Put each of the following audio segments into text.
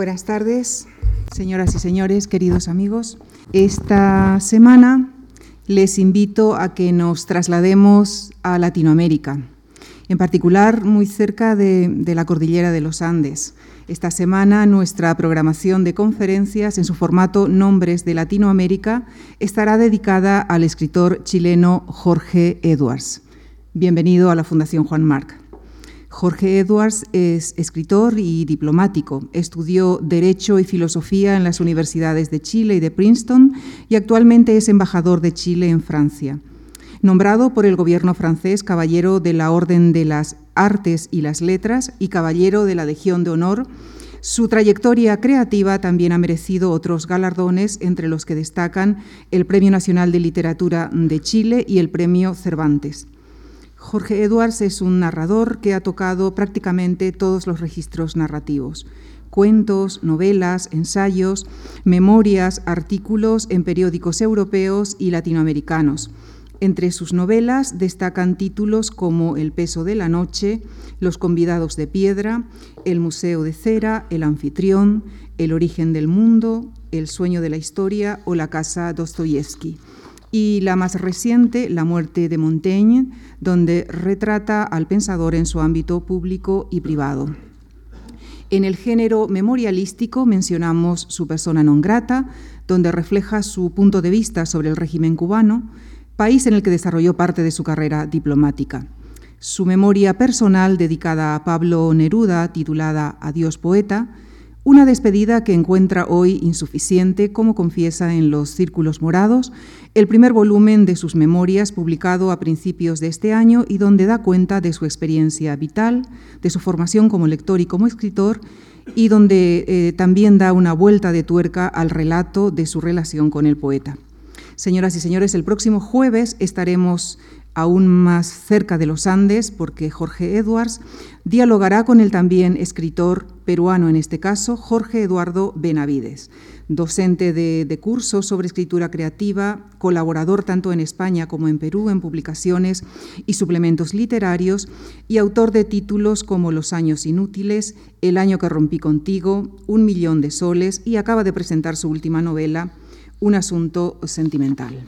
Buenas tardes, señoras y señores, queridos amigos. Esta semana les invito a que nos traslademos a Latinoamérica, en particular muy cerca de, la cordillera de los Andes. Esta semana nuestra programación de conferencias en su formato Nombres de Latinoamérica estará dedicada al escritor chileno Jorge Edwards. Bienvenido a la Fundación Juan Marc. Jorge Edwards es escritor y diplomático. Estudió Derecho y Filosofía en las universidades de Chile y de Princeton y actualmente es embajador de Chile en Francia. Nombrado por el gobierno francés caballero de la Orden de las Artes y las Letras y caballero de la Legión de Honor, su trayectoria creativa también ha merecido otros galardones, entre los que destacan el Premio Nacional de Literatura de Chile y el Premio Cervantes. Jorge Edwards es un narrador que ha tocado prácticamente todos los registros narrativos. Cuentos, novelas, ensayos, memorias, artículos en periódicos europeos y latinoamericanos. Entre sus novelas destacan títulos como El peso de la noche, Los convidados de piedra, El museo de cera, El anfitrión, El origen del mundo, El sueño de la historia o La casa Dostoyevsky y la más reciente, La muerte de Montaigne, donde retrata al pensador en su ámbito público y privado. En el género memorialístico mencionamos su persona non grata, donde refleja su punto de vista sobre el régimen cubano, país en el que desarrolló parte de su carrera diplomática. Su memoria personal dedicada a Pablo Neruda, titulada Adiós poeta, una despedida que encuentra hoy insuficiente, como confiesa en Los Círculos Morados, el primer volumen de sus memorias publicado a principios de este año y donde da cuenta de su experiencia vital, de su formación como lector y como escritor, y donde eh, también da una vuelta de tuerca al relato de su relación con el poeta. Señoras y señores, el próximo jueves estaremos aún más cerca de los Andes, porque Jorge Edwards dialogará con el también escritor peruano, en este caso, Jorge Eduardo Benavides, docente de, cursos sobre escritura creativa, colaborador tanto en España como en Perú en publicaciones y suplementos literarios y autor de títulos como Los años inútiles, El año que rompí contigo, Un millón de soles y acaba de presentar su última novela, Un asunto sentimental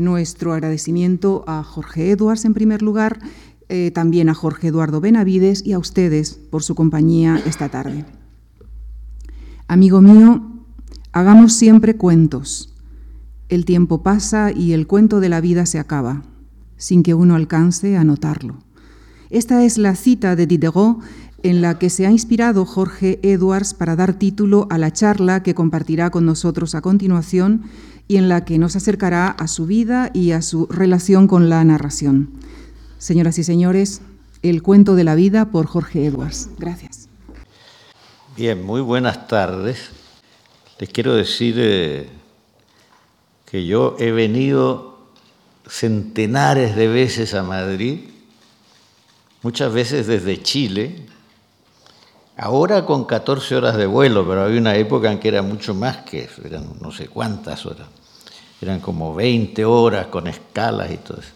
nuestro agradecimiento a Jorge Edwards en primer lugar, eh, también a Jorge Eduardo Benavides y a ustedes por su compañía esta tarde. Amigo mío, hagamos siempre cuentos. El tiempo pasa y el cuento de la vida se acaba, sin que uno alcance a notarlo. Esta es la cita de Diderot en la que se ha inspirado Jorge Edwards para dar título a la charla que compartirá con nosotros a continuación y en la que nos acercará a su vida y a su relación con la narración. Señoras y señores, El cuento de la vida por Jorge Edwards. Gracias. Bien, muy buenas tardes. Les quiero decir eh, que yo he venido centenares de veces a Madrid, muchas veces desde Chile, ahora con 14 horas de vuelo, pero había una época en que era mucho más que eso, eran no sé cuántas horas eran como 20 horas con escalas y todo eso.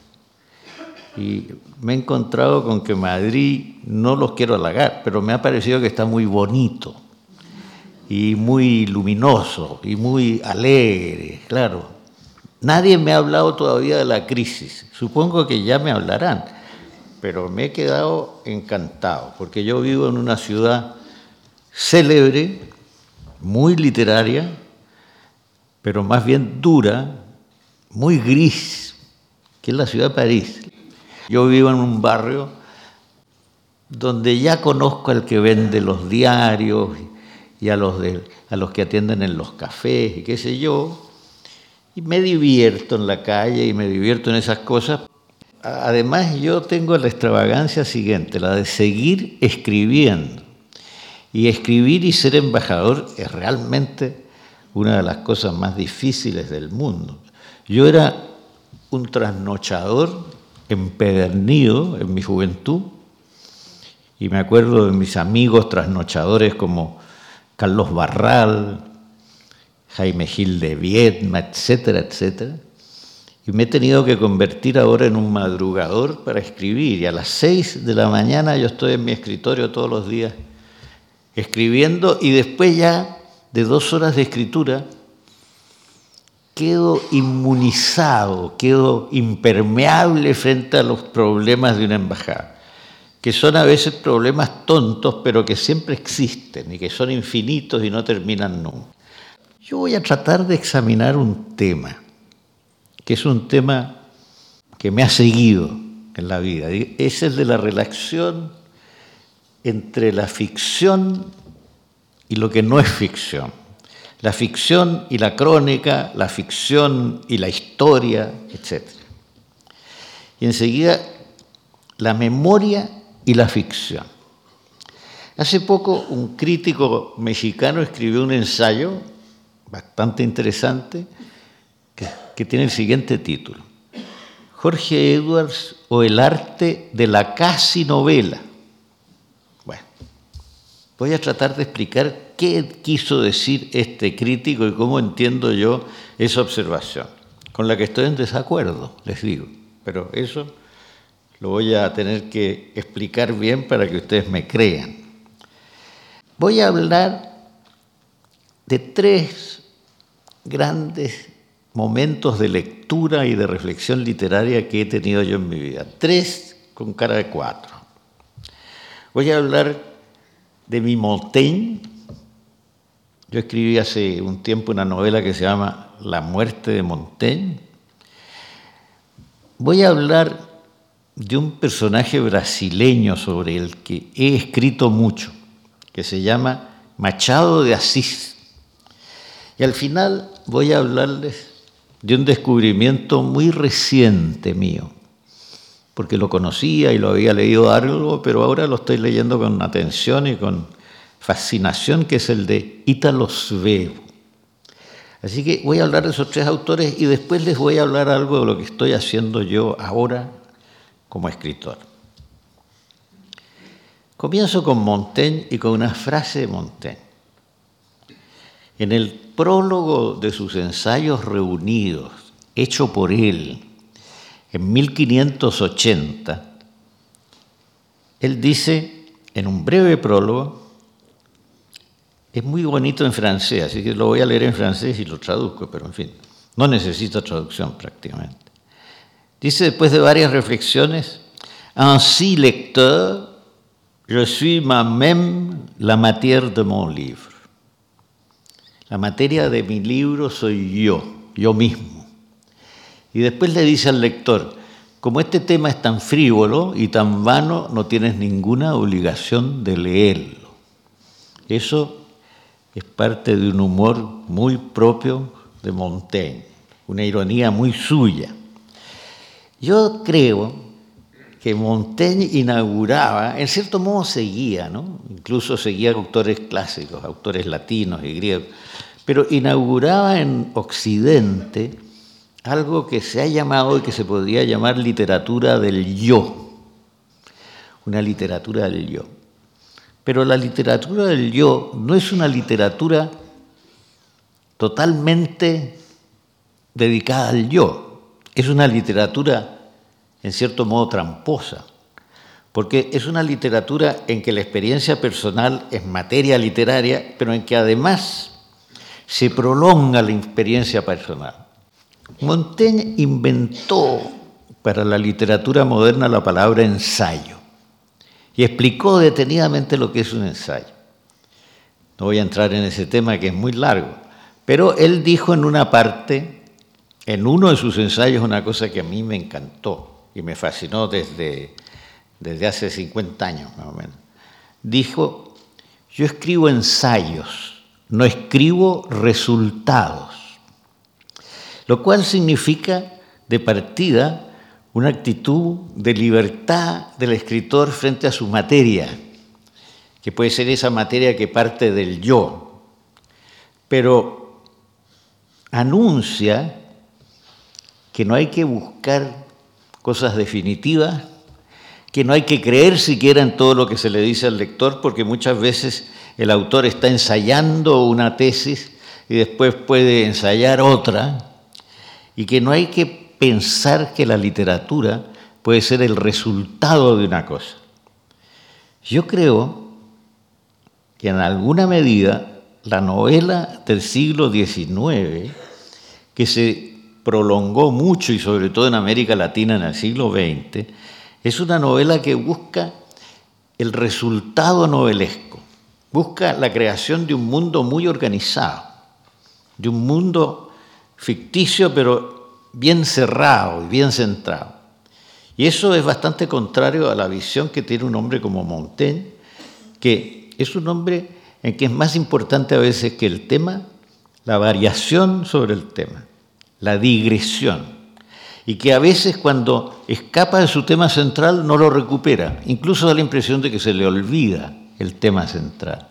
Y me he encontrado con que Madrid, no los quiero halagar, pero me ha parecido que está muy bonito y muy luminoso y muy alegre, claro. Nadie me ha hablado todavía de la crisis, supongo que ya me hablarán, pero me he quedado encantado, porque yo vivo en una ciudad célebre, muy literaria, pero más bien dura, muy gris, que es la ciudad de París. Yo vivo en un barrio donde ya conozco al que vende los diarios y a los, a los que atienden en los cafés y qué sé yo, y me divierto en la calle y me divierto en esas cosas. Además yo tengo la extravagancia siguiente, la de seguir escribiendo. Y escribir y ser embajador es realmente una de las cosas más difíciles del mundo. Yo era un trasnochador empedernido en mi juventud y me acuerdo de mis amigos trasnochadores como Carlos Barral, Jaime Gil de Viedma, etcétera, etcétera. Y me he tenido que convertir ahora en un madrugador para escribir. Y a las seis de la mañana yo estoy en mi escritorio todos los días escribiendo y después ya de dos horas de escritura quedo inmunizado, quedo impermeable frente a los problemas de una embajada, que son a veces problemas tontos, pero que siempre existen y que son infinitos y no terminan nunca. Yo voy a tratar de examinar un tema, que es un tema que me ha seguido en la vida, es el de la relación entre la ficción y lo que no es ficción. La ficción y la crónica, la ficción y la historia, etc. Y enseguida, la memoria y la ficción. Hace poco un crítico mexicano escribió un ensayo bastante interesante que, que tiene el siguiente título. Jorge Edwards o el arte de la casi novela. Voy a tratar de explicar qué quiso decir este crítico y cómo entiendo yo esa observación, con la que estoy en desacuerdo, les digo, pero eso lo voy a tener que explicar bien para que ustedes me crean. Voy a hablar de tres grandes momentos de lectura y de reflexión literaria que he tenido yo en mi vida. Tres con cara de cuatro. Voy a hablar de mi Montaigne. Yo escribí hace un tiempo una novela que se llama La muerte de Montaigne. Voy a hablar de un personaje brasileño sobre el que he escrito mucho, que se llama Machado de Asís. Y al final voy a hablarles de un descubrimiento muy reciente mío, porque lo conocía y lo había leído algo, pero ahora lo estoy leyendo con atención y con fascinación, que es el de Ítalo Svevo. Así que voy a hablar de esos tres autores y después les voy a hablar algo de lo que estoy haciendo yo ahora como escritor. Comienzo con Montaigne y con una frase de Montaigne. En el prólogo de sus ensayos reunidos, hecho por él en 1580, él dice en un breve prólogo, es muy bonito en francés, así que lo voy a leer en francés y lo traduzco, pero en fin, no necesito traducción prácticamente. Dice después de varias reflexiones, Ainsi lecteur, je suis moi-même la matière de mon livre. La materia de mi libro soy yo, yo mismo. Y después le dice al lector, como este tema es tan frívolo y tan vano, no tienes ninguna obligación de leerlo. Eso es parte de un humor muy propio de Montaigne, una ironía muy suya. Yo creo que Montaigne inauguraba, en cierto modo seguía, ¿no? incluso seguía autores clásicos, autores latinos y griegos, pero inauguraba en Occidente algo que se ha llamado y que se podría llamar literatura del yo, una literatura del yo. Pero la literatura del yo no es una literatura totalmente dedicada al yo, es una literatura en cierto modo tramposa, porque es una literatura en que la experiencia personal es materia literaria, pero en que además se prolonga la experiencia personal. Montaigne inventó para la literatura moderna la palabra ensayo y explicó detenidamente lo que es un ensayo. No voy a entrar en ese tema que es muy largo, pero él dijo en una parte, en uno de sus ensayos, una cosa que a mí me encantó y me fascinó desde, desde hace 50 años más o menos. Dijo, yo escribo ensayos, no escribo resultados lo cual significa de partida una actitud de libertad del escritor frente a su materia, que puede ser esa materia que parte del yo, pero anuncia que no hay que buscar cosas definitivas, que no hay que creer siquiera en todo lo que se le dice al lector, porque muchas veces el autor está ensayando una tesis y después puede ensayar otra, y que no hay que pensar que la literatura puede ser el resultado de una cosa. Yo creo que en alguna medida la novela del siglo XIX, que se prolongó mucho y sobre todo en América Latina en el siglo XX, es una novela que busca el resultado novelesco, busca la creación de un mundo muy organizado, de un mundo ficticio pero bien cerrado y bien centrado. Y eso es bastante contrario a la visión que tiene un hombre como Montaigne, que es un hombre en que es más importante a veces que el tema, la variación sobre el tema, la digresión, y que a veces cuando escapa de su tema central no lo recupera, incluso da la impresión de que se le olvida el tema central.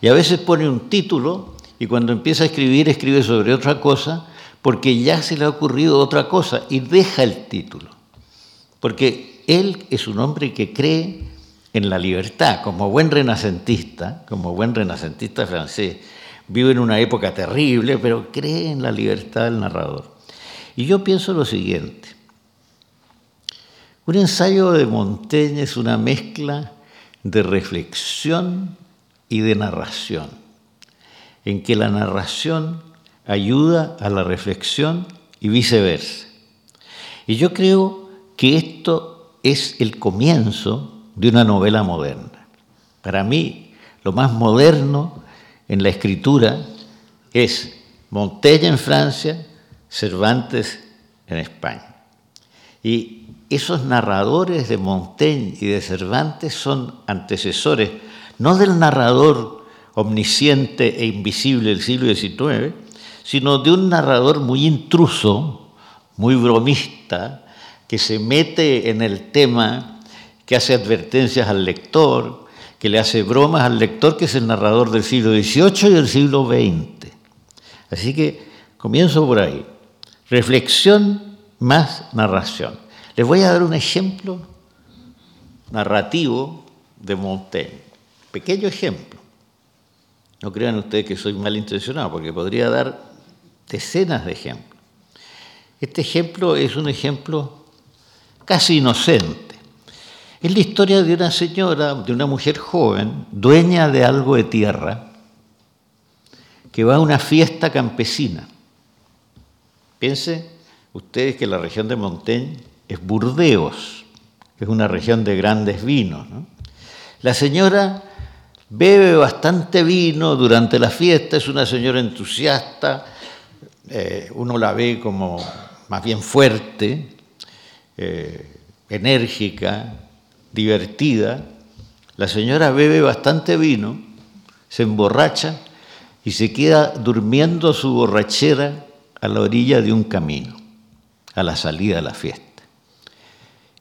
Y a veces pone un título y cuando empieza a escribir escribe sobre otra cosa porque ya se le ha ocurrido otra cosa y deja el título. Porque él es un hombre que cree en la libertad, como buen renacentista, como buen renacentista francés, vive en una época terrible, pero cree en la libertad del narrador. Y yo pienso lo siguiente, un ensayo de Montaigne es una mezcla de reflexión y de narración, en que la narración ayuda a la reflexión y viceversa. Y yo creo que esto es el comienzo de una novela moderna. Para mí, lo más moderno en la escritura es Montaigne en Francia, Cervantes en España. Y esos narradores de Montaigne y de Cervantes son antecesores, no del narrador omnisciente e invisible del siglo XIX, sino de un narrador muy intruso, muy bromista, que se mete en el tema que hace advertencias al lector, que le hace bromas al lector, que es el narrador del siglo XVIII y del siglo XX. Así que comienzo por ahí. Reflexión más narración. Les voy a dar un ejemplo narrativo de Montaigne. Pequeño ejemplo. No crean ustedes que soy malintencionado, porque podría dar decenas de ejemplos. Este ejemplo es un ejemplo casi inocente es la historia de una señora, de una mujer joven, dueña de algo de tierra, que va a una fiesta campesina. Piense ustedes que la región de Montaigne es Burdeos, es una región de grandes vinos. La señora bebe bastante vino durante la fiesta, es una señora entusiasta, eh, uno la ve como más bien fuerte, eh, enérgica, divertida, la señora bebe bastante vino, se emborracha y se queda durmiendo su borrachera a la orilla de un camino, a la salida de la fiesta.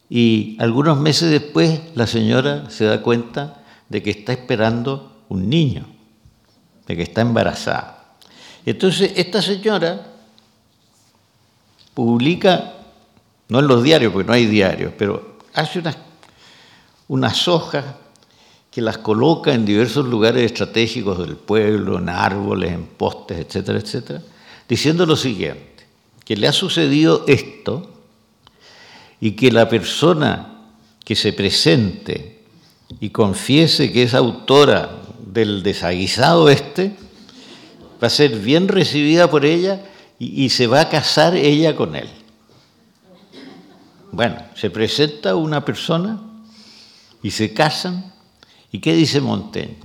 Y algunos meses después la señora se da cuenta de que está esperando un niño, de que está embarazada. Entonces esta señora publica, no en los diarios, porque no hay diarios, pero hace unas unas hojas que las coloca en diversos lugares estratégicos del pueblo, en árboles, en postes, etcétera, etcétera, diciendo lo siguiente, que le ha sucedido esto y que la persona que se presente y confiese que es autora del desaguisado este, va a ser bien recibida por ella y, se va a casar ella con él. Bueno, se presenta una persona y se casan. ¿Y qué dice Montaigne?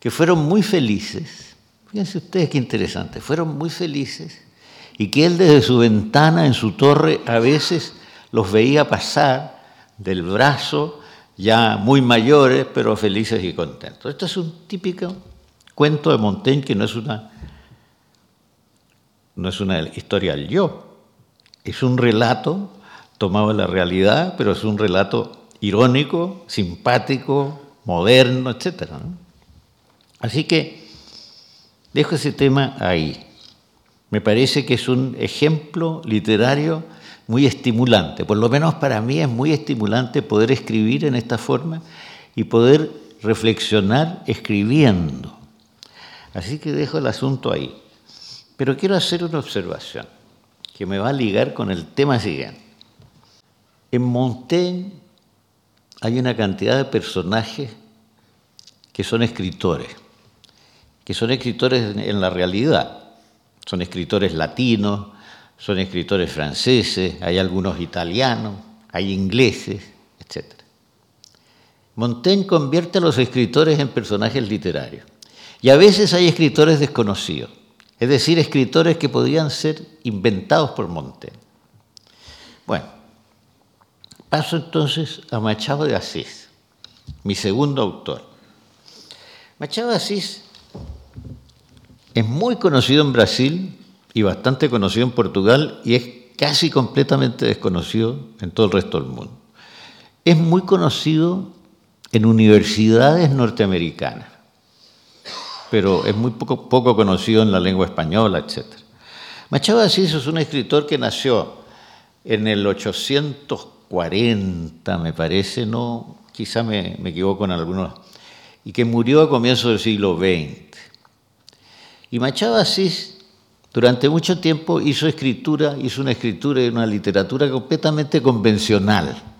Que fueron muy felices. Fíjense ustedes qué interesante. Fueron muy felices y que él desde su ventana en su torre a veces los veía pasar del brazo ya muy mayores, pero felices y contentos. Esto es un típico cuento de Montaigne que no es una, no es una historia al yo, es un relato tomado de la realidad, pero es un relato irónico, simpático, moderno, etc. Así que dejo ese tema ahí. Me parece que es un ejemplo literario muy estimulante. Por lo menos para mí es muy estimulante poder escribir en esta forma y poder reflexionar escribiendo. Así que dejo el asunto ahí. Pero quiero hacer una observación que me va a ligar con el tema siguiente. En Montaigne hay una cantidad de personajes que son escritores, que son escritores en la realidad. Son escritores latinos, son escritores franceses, hay algunos italianos, hay ingleses, etc. Montaigne convierte a los escritores en personajes literarios. Y a veces hay escritores desconocidos, es decir, escritores que podían ser inventados por Montaigne. Bueno, paso entonces a Machado de Asís, mi segundo autor. Machado de Asís es muy conocido en Brasil y bastante conocido en Portugal y es casi completamente desconocido en todo el resto del mundo. Es muy conocido en universidades norteamericanas, pero es muy poco, poco conocido en la lengua española, etc. Machado de Asís es un escritor que nació en el 840, me parece, no, quizá me, me equivoco en algunos, y que murió a comienzos del siglo XX. Y Machado de Asís durante mucho tiempo hizo escritura, hizo una escritura y una literatura completamente convencional.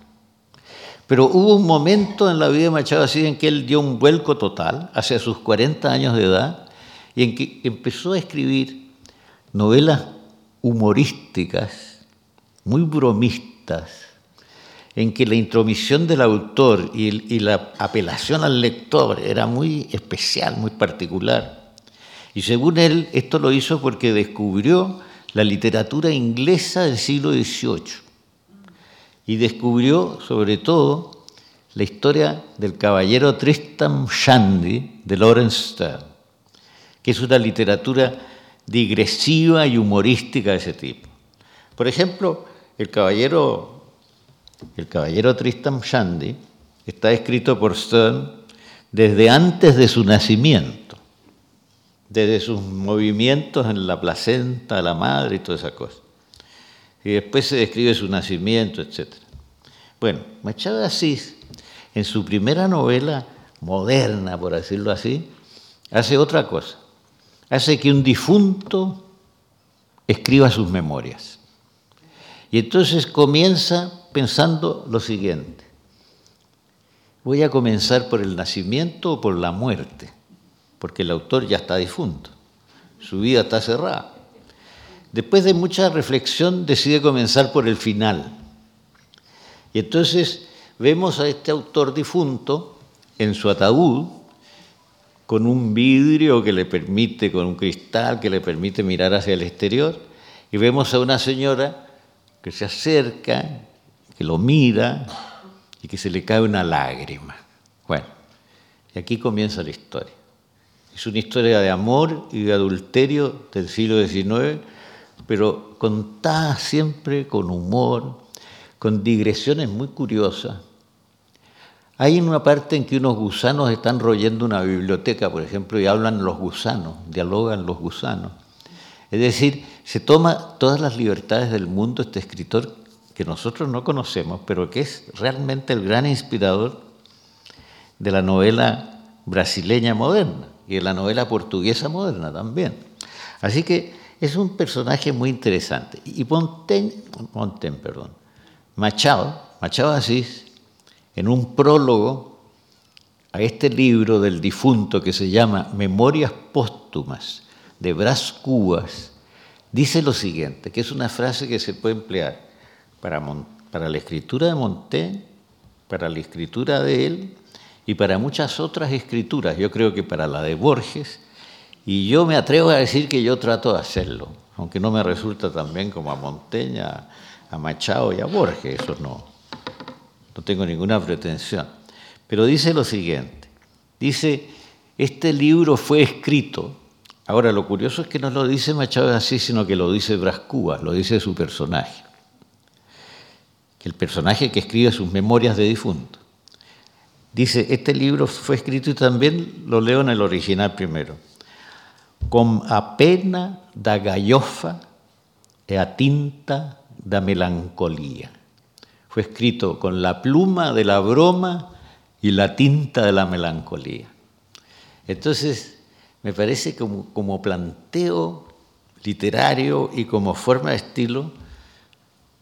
Pero hubo un momento en la vida de Machado así en que él dio un vuelco total, hacia sus 40 años de edad, y en que empezó a escribir novelas humorísticas, muy bromistas, en que la intromisión del autor y, la apelación al lector era muy especial, muy particular. Y según él, esto lo hizo porque descubrió la literatura inglesa del siglo XVIII y descubrió sobre todo la historia del caballero Tristan Shandy de Lawrence Stern, que es una literatura digresiva y humorística de ese tipo. Por ejemplo, el caballero, el caballero Shandy está escrito por Stern desde antes de su nacimiento desde sus movimientos en la placenta la madre y todas esas cosas. Y después se describe su nacimiento, etc. Bueno, Machado de Asís, en su primera novela moderna, por decirlo así, hace otra cosa. Hace que un difunto escriba sus memorias. Y entonces comienza pensando lo siguiente. Voy a comenzar por el nacimiento o por la muerte porque el autor ya está difunto, su vida está cerrada. Después de mucha reflexión decide comenzar por el final. Y entonces vemos a este autor difunto en su ataúd, con un vidrio que le permite, con un cristal que le permite mirar hacia el exterior, y vemos a una señora que se acerca, que lo mira y que se le cae una lágrima. Bueno, y aquí comienza la historia. Es una historia de amor y de adulterio del siglo XIX, pero contada siempre con humor, con digresiones muy curiosas. Hay una parte en que unos gusanos están royendo una biblioteca, por ejemplo, y hablan los gusanos, dialogan los gusanos. Es decir, se toma todas las libertades del mundo este escritor que nosotros no conocemos, pero que es realmente el gran inspirador de la novela brasileña moderna y en la novela portuguesa moderna también. Así que es un personaje muy interesante. Y Montaigne, Montaigne perdón, Machado, Machado Asís, en un prólogo a este libro del difunto que se llama Memorias Póstumas de Brás Cubas, dice lo siguiente, que es una frase que se puede emplear para, la escritura de Montaigne, para la escritura de él y para muchas otras escrituras, yo creo que para la de Borges, y yo me atrevo a decir que yo trato de hacerlo, aunque no me resulta tan bien como a Montaigne, a Machado y a Borges, eso no, no tengo ninguna pretensión. Pero dice lo siguiente, dice, este libro fue escrito, ahora lo curioso es que no lo dice Machado así, sino que lo dice Brás Cubas, lo dice su personaje, el personaje que escribe sus memorias de difunto. Dice, este libro fue escrito y también lo leo en el original primero. Con apena da gallofa e a tinta da melancolía. Fue escrito con la pluma de la broma y la tinta de la melancolía. Entonces, me parece como, como planteo literario y como forma de estilo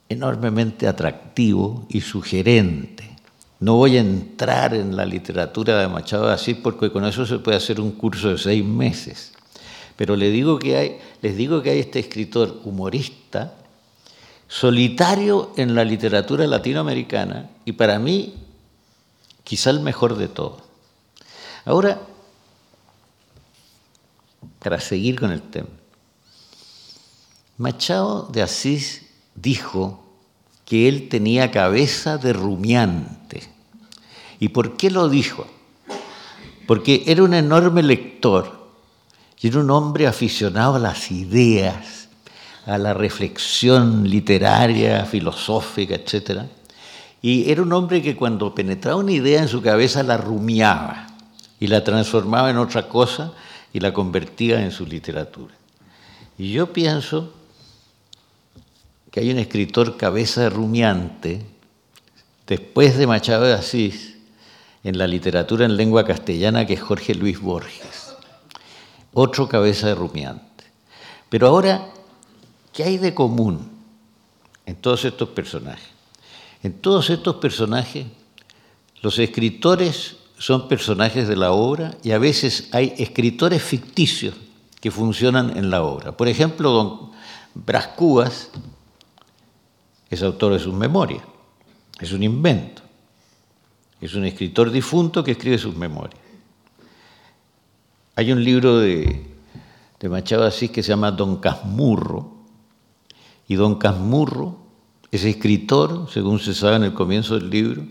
enormemente atractivo y sugerente No voy a entrar en la literatura de Machado de porque con eso se puede hacer un curso de seis meses. Pero les digo que hay, este escritor humorista solitario en la literatura latinoamericana y para mí quizá el mejor de todos. Ahora, para seguir con el tema, Machado de Asís dijo que él tenía cabeza de rumiante. ¿Y por qué lo dijo? Porque era un enorme lector era un hombre aficionado a las ideas, a la reflexión literaria, filosófica, etc. Y era un hombre que cuando penetraba una idea en su cabeza la rumiaba y la transformaba en otra cosa y la convertía en su literatura. Y yo pienso que hay un escritor cabeza rumiante, después de Machado de Asís, en la literatura en lengua castellana, que es Jorge Luis Borges. Otro cabeza de rumiante. Pero ahora, ¿qué hay de común en todos estos personajes? En todos estos personajes, los escritores son personajes de la obra y a veces hay escritores ficticios que funcionan en la obra. Por ejemplo, don Brás Cubas es autor de sus memorias, es un invento, es un escritor difunto que escribe sus memorias. Hay un libro de, Machado Asís que se llama Don Casmurro, y Don Casmurro es escritor, según se sabe en el comienzo del libro,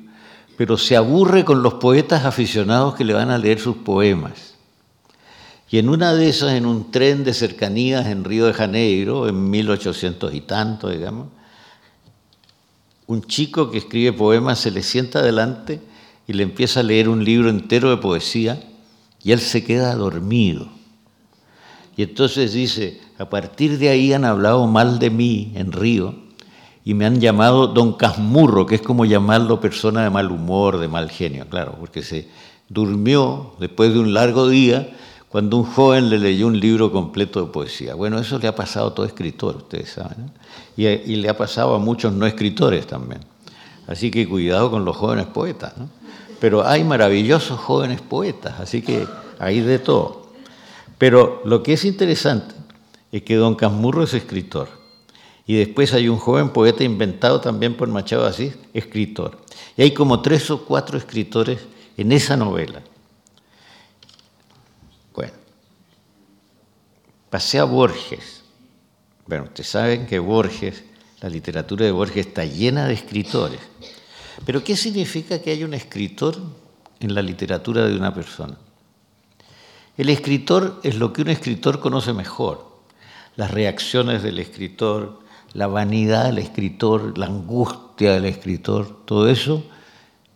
pero se aburre con los poetas aficionados que le van a leer sus poemas. Y en una de esas, en un tren de cercanías en Río de Janeiro, en 1800 y tanto, digamos, un chico que escribe poemas se le sienta adelante y le empieza a leer un libro entero de poesía y él se queda dormido. Y entonces dice, a partir de ahí han hablado mal de mí en Río y me han llamado don Casmurro, que es como llamarlo persona de mal humor, de mal genio, claro, porque se durmió después de un largo día cuando un joven le leyó un libro completo de poesía. Bueno, eso le ha pasado a todo escritor, ustedes saben, y, le ha pasado a muchos no escritores también. Así que cuidado con los jóvenes poetas. ¿no? Pero hay maravillosos jóvenes poetas, así que hay de todo. Pero lo que es interesante es que don Casmurro es escritor. Y después hay un joven poeta inventado también por Machado Asís, escritor. Y hay como tres o cuatro escritores en esa novela. Pasé a Borges. Bueno, ustedes saben que Borges, la literatura de Borges está llena de escritores. Pero ¿qué significa que haya un escritor en la literatura de una persona? El escritor es lo que un escritor conoce mejor. Las reacciones del escritor, la vanidad del escritor, la angustia del escritor, todo eso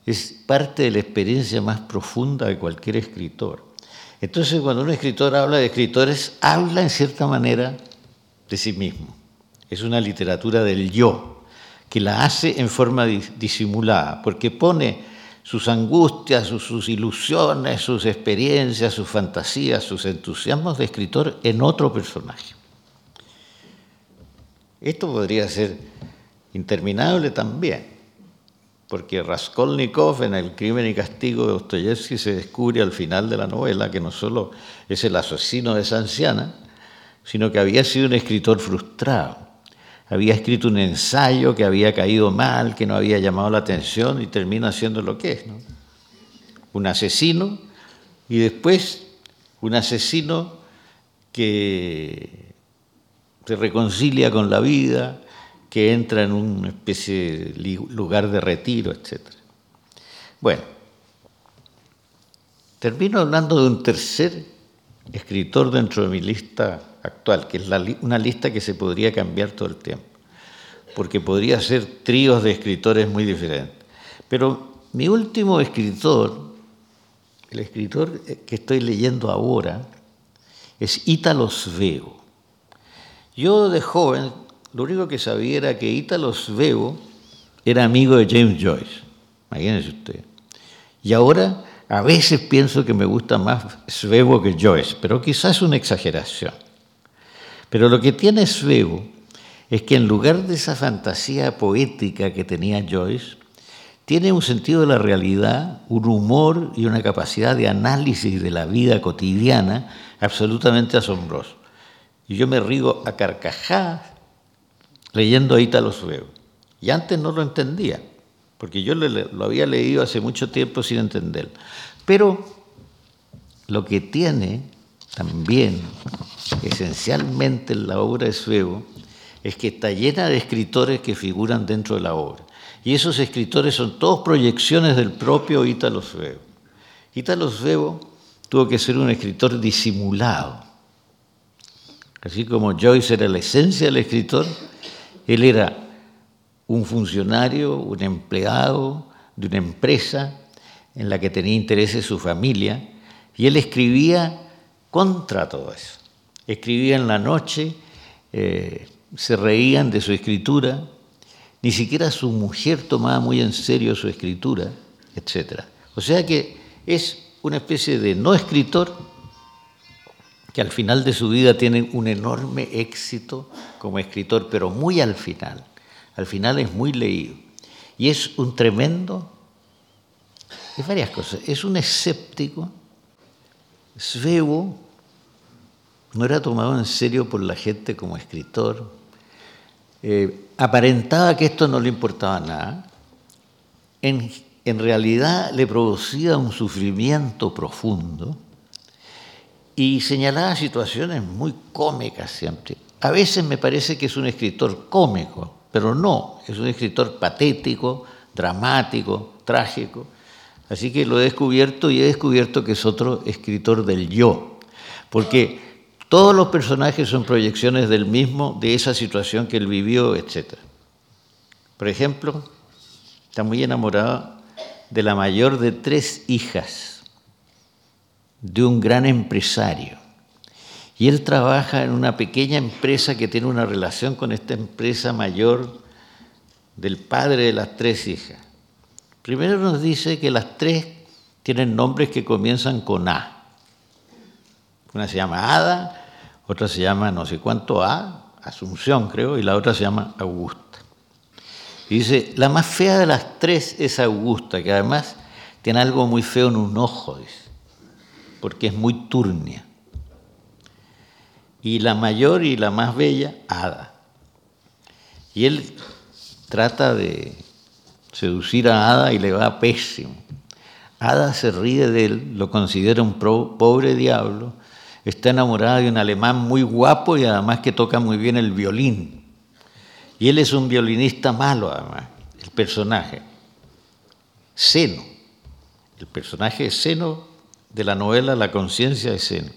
es parte de la experiencia más profunda de cualquier escritor. Entonces, cuando un escritor habla de escritores, habla en cierta manera de sí mismo. Es una literatura del yo, que la hace en forma disimulada, porque pone sus angustias, sus, ilusiones, sus experiencias, sus fantasías, sus entusiasmos de escritor en otro personaje. Esto podría ser interminable también porque Raskolnikov en El crimen y castigo de Dostoyevsky se descubre al final de la novela que no solo es el asesino de esa anciana, sino que había sido un escritor frustrado. Había escrito un ensayo que había caído mal, que no había llamado la atención y termina siendo lo que es. Un asesino y después un asesino que se reconcilia con la vida, que entra en una especie de lugar de retiro, etc. Bueno, termino hablando de un tercer escritor dentro de mi lista actual, que es una lista que se podría cambiar todo el tiempo, porque podría ser tríos de escritores muy diferentes. Pero mi último escritor, el escritor que estoy leyendo ahora, es Ítalo Svego. Yo de joven lo único que sabía era que Ítalo Svevo era amigo de James Joyce. Imagínense usted. Y ahora a veces pienso que me gusta más Svevo que Joyce, pero quizás es una exageración. Pero lo que tiene Svevo es que en lugar de esa fantasía poética que tenía Joyce, tiene un sentido de la realidad, un humor y una capacidad de análisis de la vida cotidiana absolutamente asombroso. Y yo me río a carcajadas leyendo a Ítalo Suevo. Y antes no lo entendía, porque yo lo había leído hace mucho tiempo sin entenderlo. Pero lo que tiene también, esencialmente en la obra de Suevo, es que está llena de escritores que figuran dentro de la obra. Y esos escritores son todos proyecciones del propio Ítalo Svevo. Ítalo Svevo tuvo que ser un escritor disimulado. Así como Joyce era la esencia del escritor, él era un funcionario, un empleado de una empresa en la que tenía intereses su familia, y él escribía contra todo eso. Escribía en la noche, eh, se reían de su escritura, ni siquiera su mujer tomaba muy en serio su escritura, etc. O sea que es una especie de no escritor que al final de su vida tiene un enorme éxito como escritor, pero muy al final. Al final es muy leído. Y es un tremendo, es varias cosas, es un escéptico. Svevo no era tomado en serio por la gente como escritor, eh, aparentaba que esto no le importaba nada, en, en realidad le producía un sufrimiento profundo y señalaba situaciones muy cómicas siempre. A veces me parece que es un escritor cómico, pero no, es un escritor patético, dramático, trágico. Así que lo he descubierto y he descubierto que es otro escritor del yo, porque todos los personajes son proyecciones del mismo, de esa situación que él vivió, etc. Por ejemplo, está muy enamorado de la mayor de tres hijas de un gran empresario. Y él trabaja en una pequeña empresa que tiene una relación con esta empresa mayor del padre de las tres hijas. Primero nos dice que las tres tienen nombres que comienzan con A. Una se llama Ada, otra se llama no sé cuánto A, Asunción creo, y la otra se llama Augusta. Y dice, la más fea de las tres es Augusta, que además tiene algo muy feo en un ojo, dice, porque es muy turnia. Y la mayor y la más bella, Ada. Y él trata de seducir a Ada y le va pésimo. Ada se ríe de él, lo considera un pobre diablo, está enamorada de un alemán muy guapo y además que toca muy bien el violín. Y él es un violinista malo, además, el personaje. Seno. El personaje Seno de la novela La conciencia de Seno.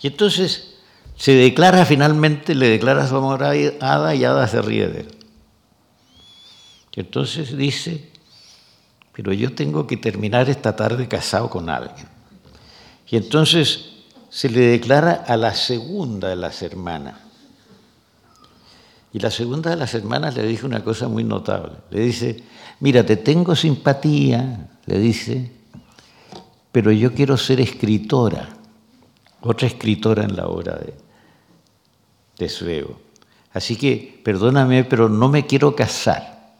Y entonces se declara finalmente, le declara su amor a Ada y Ada se ríe de él. Y entonces dice, pero yo tengo que terminar esta tarde casado con alguien. Y entonces se le declara a la segunda de las hermanas. Y la segunda de las hermanas le dice una cosa muy notable. Le dice, mira, te tengo simpatía, le dice, pero yo quiero ser escritora, otra escritora en la obra de, de. Así que, perdóname, pero no me quiero casar,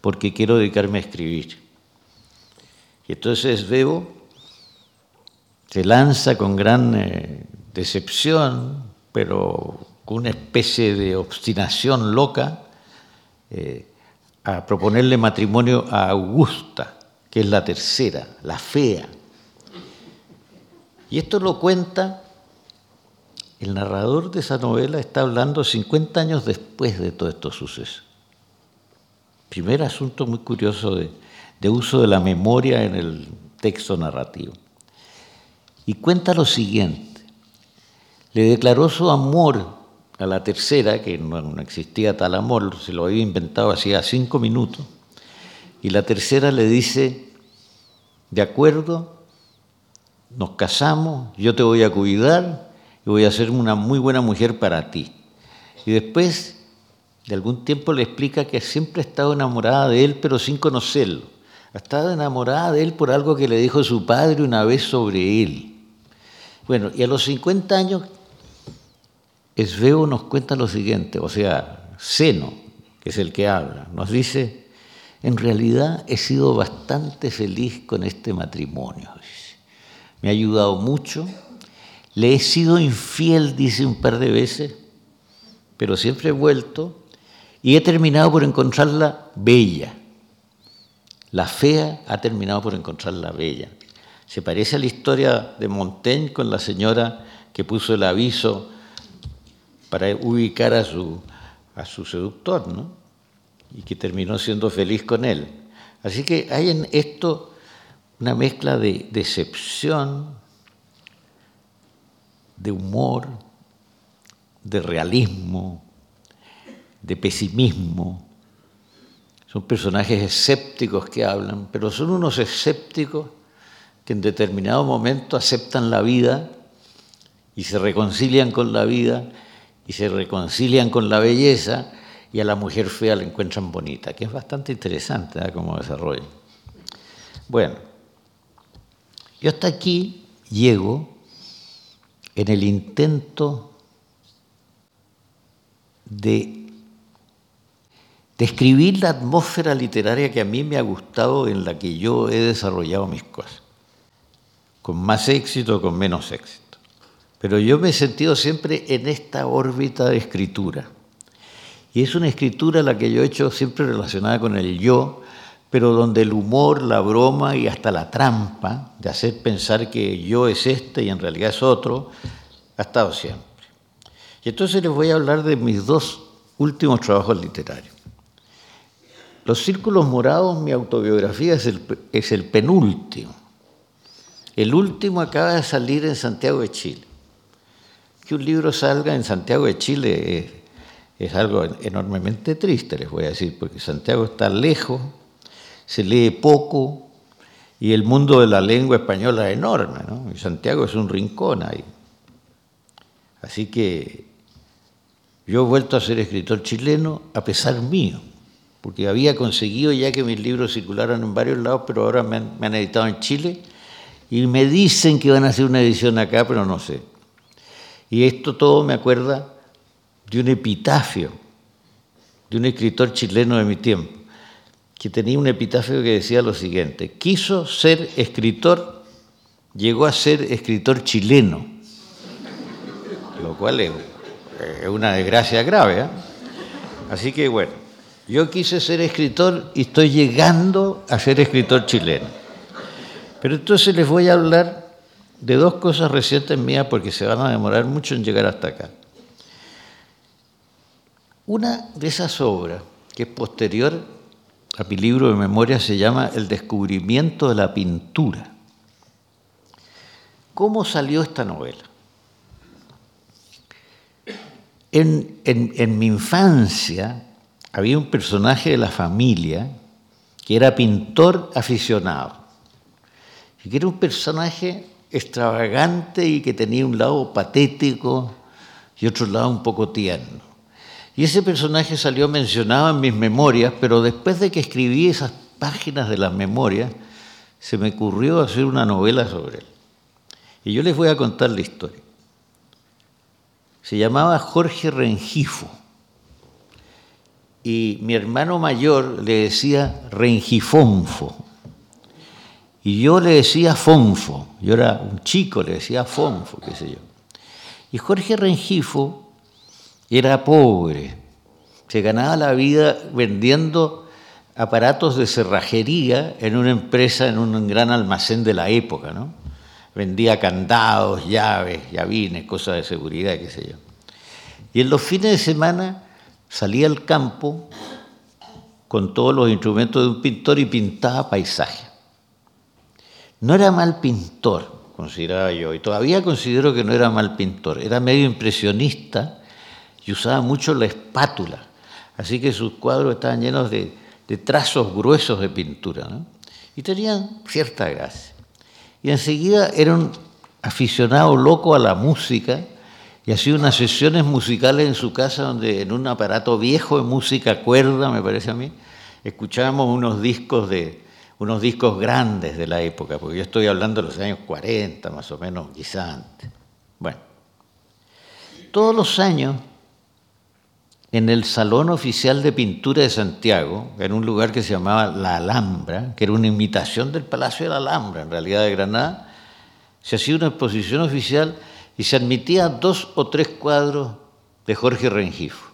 porque quiero dedicarme a escribir. Y entonces Suevo se lanza con gran eh, decepción, pero con una especie de obstinación loca, eh, a proponerle matrimonio a Augusta, que es la tercera, la fea. Y esto lo cuenta, el narrador de esa novela está hablando 50 años después de todos estos sucesos. Primer asunto muy curioso de uso de la memoria en el texto narrativo. Y cuenta lo siguiente. Le declaró su amor a la tercera, que no, existía tal amor, se lo había inventado hacía cinco minutos, y la tercera le dice, de acuerdo, nos casamos, yo te voy a cuidar y voy a ser una muy buena mujer para ti. Y después de algún tiempo le explica que siempre ha estado enamorada de él, pero sin conocerlo. Ha estado enamorada de él por algo que le dijo su padre una vez sobre él. Bueno, y a los 50 años, Esveo nos cuenta lo siguiente, o sea, Seno, que es el que habla, nos dice, en realidad he sido bastante feliz con este matrimonio. Me ha ayudado mucho. Le he sido infiel, dice un par de veces, pero siempre he vuelto y he terminado por encontrarla bella. La fea ha terminado por encontrarla bella. Se parece a la historia de Montaigne con la señora que puso el aviso para ubicar a su, seductor, ¿no? Y que terminó siendo feliz con él. Así que hay en esto una mezcla de decepción, de humor, de realismo, de pesimismo. Son personajes escépticos que hablan, pero son unos escépticos que en determinado momento aceptan la vida y se reconcilian con la vida y se reconcilian con la belleza y a la mujer fea la encuentran bonita, que es bastante interesante ¿eh? como desarrollo. Bueno, yo hasta aquí llego en el intento de describir la atmósfera literaria que a mí me ha gustado en la que yo he desarrollado mis cosas, con más éxito o con menos éxito. Pero yo me he sentido siempre en esta órbita de escritura. Y es una escritura la que yo he hecho siempre relacionada con el yo, pero donde el humor, la broma y hasta la trampa de hacer pensar que yo es este y en realidad es otro, ha estado siempre. Y entonces les voy a hablar de mis dos últimos trabajos literarios. Los Círculos Morados, mi autobiografía, es el, es el penúltimo. El último acaba de salir en Santiago de Chile. Que un libro salga en Santiago de Chile es, algo enormemente triste, les voy a decir, porque Santiago está lejos, se lee poco y el mundo de la lengua española es enorme, ¿no? Y Santiago es un rincón ahí. Así que yo he vuelto a ser escritor chileno a pesar mío porque había conseguido ya que mis libros circularan en varios lados, pero ahora me han, editado en Chile y me dicen que van a hacer una edición acá, pero no sé. Y esto todo me acuerda de un epitafio de un escritor chileno de mi tiempo, que tenía un epitafio que decía lo siguiente, quiso ser escritor, llegó a ser escritor chileno, lo cual es, una desgracia grave. ¿eh? Así que bueno, yo quise ser escritor y estoy llegando a ser escritor chileno. Pero entonces les voy a hablar de dos cosas recientes mías porque se van a demorar mucho en llegar hasta acá. Una de esas obras, que es posterior a mi libro de memoria, se llama El descubrimiento de la pintura. ¿Cómo salió esta novela? En, en mi infancia, había un personaje de la familia que era pintor aficionado, que era un personaje extravagante y que tenía un lado patético y otro lado un poco tierno. Y ese personaje salió mencionado en mis memorias, pero después de que escribí esas páginas de las memorias, se me ocurrió hacer una novela sobre él. Y yo les voy a contar la historia. Se llamaba Jorge Rengifo y mi hermano mayor le decía Rengifonfo. Y yo le decía Fonfo. Yo era un chico, le decía Fonfo, qué sé yo. Y Jorge Rengifo era pobre. Se ganaba la vida vendiendo aparatos de cerrajería en una empresa, en un gran almacén de la época, ¿no? Vendía candados, llaves, llavines, cosas de seguridad, qué sé yo. Y en los fines de semana salía al campo con todos los instrumentos de un pintor y pintaba paisaje. No era mal pintor, consideraba yo, y todavía considero que no era mal pintor, era medio impresionista y usaba mucho la espátula, así que sus cuadros estaban llenos de, trazos gruesos de pintura, y tenían cierta gracia. Y enseguida era un aficionado loco a la música, y hacía unas sesiones musicales en su casa donde en un aparato viejo de música cuerda, me parece a mí, escuchábamos unos discos de unos discos grandes de la época, porque yo estoy hablando de los años 40 más o menos, quizá antes. Bueno, todos los años en el Salón Oficial de Pintura de Santiago, en un lugar que se llamaba La Alhambra, que era una imitación del Palacio de la Alhambra, en realidad de Granada, se hacía una exposición oficial y se admitía dos o tres cuadros de Jorge Rengifo.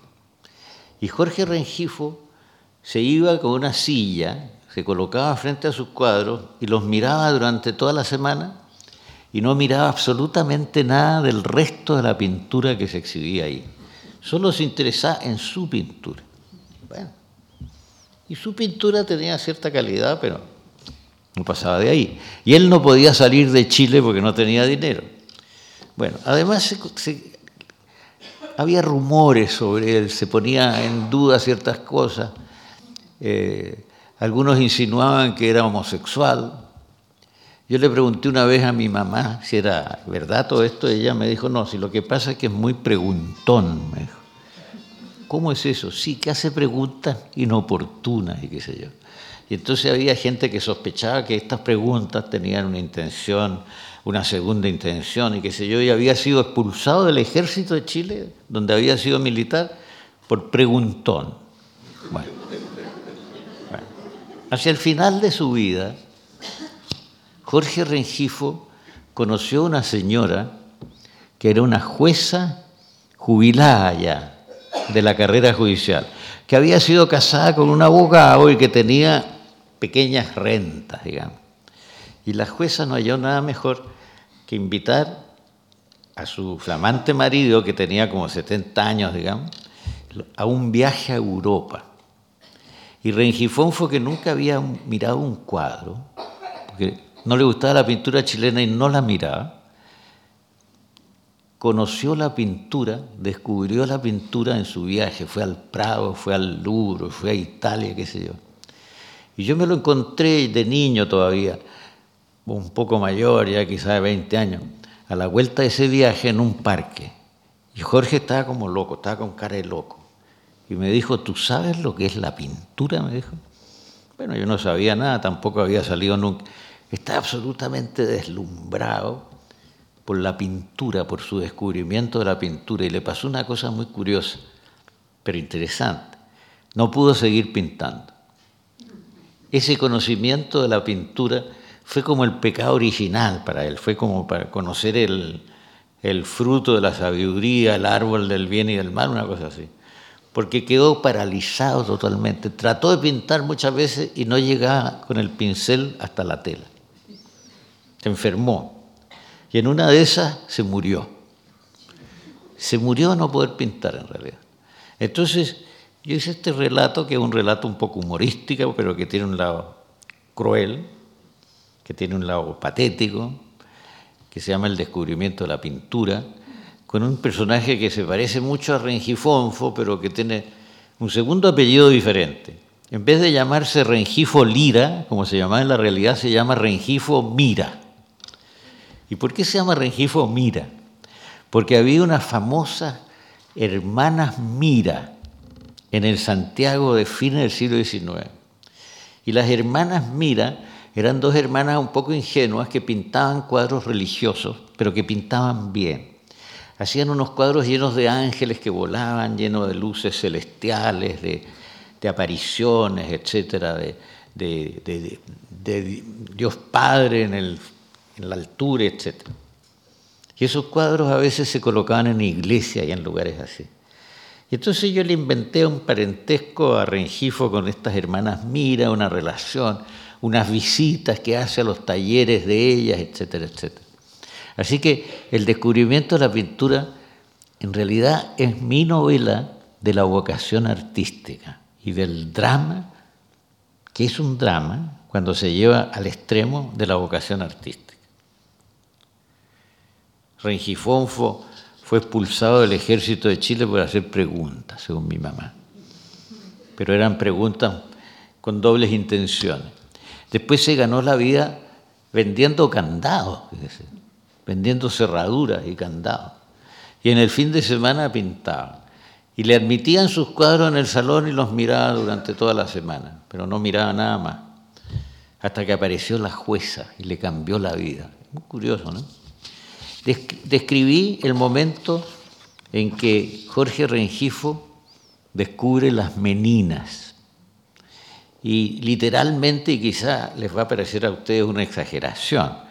Y Jorge Rengifo se iba con una silla, se colocaba frente a sus cuadros y los miraba durante toda la semana y no miraba absolutamente nada del resto de la pintura que se exhibía ahí. Solo se interesaba en su pintura. Bueno, y su pintura tenía cierta calidad, pero no pasaba de ahí. Y él no podía salir de Chile porque no tenía dinero. Bueno, además había rumores sobre él, se ponía en duda ciertas cosas. Eh, algunos insinuaban que era homosexual, yo le pregunté una vez a mi mamá si era verdad todo esto, y ella me dijo, no, si lo que pasa es que es muy preguntón, me dijo. ¿Cómo es eso? Sí, que hace preguntas inoportunas y qué sé yo. Y entonces había gente que sospechaba que estas preguntas tenían una intención, una segunda intención y qué sé yo, y había sido expulsado del ejército de Chile, donde había sido militar, por preguntón. bueno. Hacia el final de su vida, Jorge Rengifo conoció a una señora que era una jueza jubilada ya de la carrera judicial, que había sido casada con un abogado y que tenía pequeñas rentas, digamos. Y la jueza no halló nada mejor que invitar a su flamante marido, que tenía como 70 años, digamos, a un viaje a Europa. Y Rengifón fue que nunca había mirado un cuadro, porque no le gustaba la pintura chilena y no la miraba, conoció la pintura, descubrió la pintura en su viaje, fue al Prado, fue al Louvre, fue a Italia, qué sé yo. Y yo me lo encontré de niño todavía, un poco mayor, ya quizás de 20 años, a la vuelta de ese viaje en un parque. Y Jorge estaba como loco, estaba con cara de loco. Y me dijo, ¿tú sabes lo que es la pintura? Me dijo. Bueno, yo no sabía nada, tampoco había salido nunca está absolutamente deslumbrado por la pintura, por su descubrimiento de la pintura. Y le pasó una cosa muy curiosa, pero interesante. No pudo seguir pintando. Ese conocimiento de la pintura fue como el pecado original para él, fue como para conocer el, el fruto de la sabiduría, el árbol del bien y del mal, una cosa así. Porque quedó paralizado totalmente. Trató de pintar muchas veces y no llegaba con el pincel hasta la tela se enfermó y en una de esas se murió. Se murió a no poder pintar en realidad. Entonces, yo hice este relato, que es un relato un poco humorístico, pero que tiene un lado cruel, que tiene un lado patético, que se llama El descubrimiento de la pintura, con un personaje que se parece mucho a Rengifonfo, pero que tiene un segundo apellido diferente. En vez de llamarse Rengifo Lira, como se llamaba en la realidad, se llama Rengifo Mira. ¿Y por qué se llama Rengifo Mira? Porque había unas famosas hermanas Mira en el Santiago de fines del siglo XIX. Y las hermanas Mira eran dos hermanas un poco ingenuas que pintaban cuadros religiosos, pero que pintaban bien. Hacían unos cuadros llenos de ángeles que volaban, llenos de luces celestiales, de, apariciones, etcétera, de, Dios Padre en el en la altura, etc. Y esos cuadros a veces se colocaban en iglesias y en lugares así. Y entonces yo le inventé un parentesco a Rengifo con estas hermanas Mira, una relación, unas visitas que hace a los talleres de ellas, etcétera, etcétera. Así que el descubrimiento de la pintura en realidad es mi novela de la vocación artística y del drama, que es un drama cuando se lleva al extremo de la vocación artística. Rengifonfo fue expulsado del ejército de Chile por hacer preguntas, según mi mamá. Pero eran preguntas con dobles intenciones. Después se ganó la vida vendiendo candados, vendiendo cerraduras y candados. Y en el fin de semana pintaba. Y le admitían sus cuadros en el salón y los miraba durante toda la semana, pero no miraba nada más. Hasta que apareció la jueza y le cambió la vida. Muy curioso, ¿no? describí el momento en que Jorge Rengifo descubre las meninas. Y literalmente, y quizá les va a parecer a ustedes una exageración,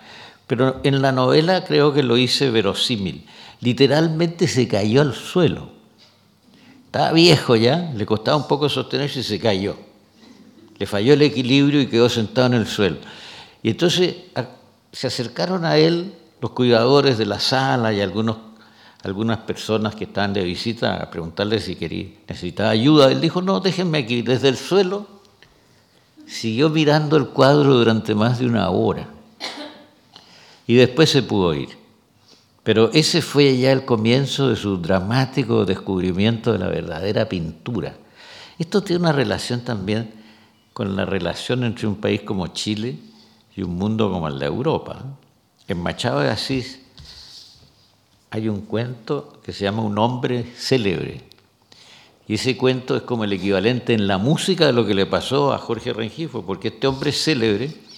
pero en la novela creo que lo hice verosímil. Literalmente se cayó al suelo. Estaba viejo ya, le costaba un poco sostenerse y se cayó. Le falló el equilibrio y quedó sentado en el suelo. Y entonces se acercaron a él los cuidadores de la sala y algunos, algunas personas que estaban de visita a preguntarle si quería, necesitaba ayuda. Él dijo, no, déjenme aquí. Desde el suelo siguió mirando el cuadro durante más de una hora. Y después se pudo ir. Pero ese fue ya el comienzo de su dramático descubrimiento de la verdadera pintura. Esto tiene una relación también con la relación entre un país como Chile y un mundo como el de Europa. En Machado de Asís hay un cuento que se llama Un hombre célebre. Y ese cuento es como el equivalente en la música de lo que le pasó a Jorge Rengifo, porque este hombre célebre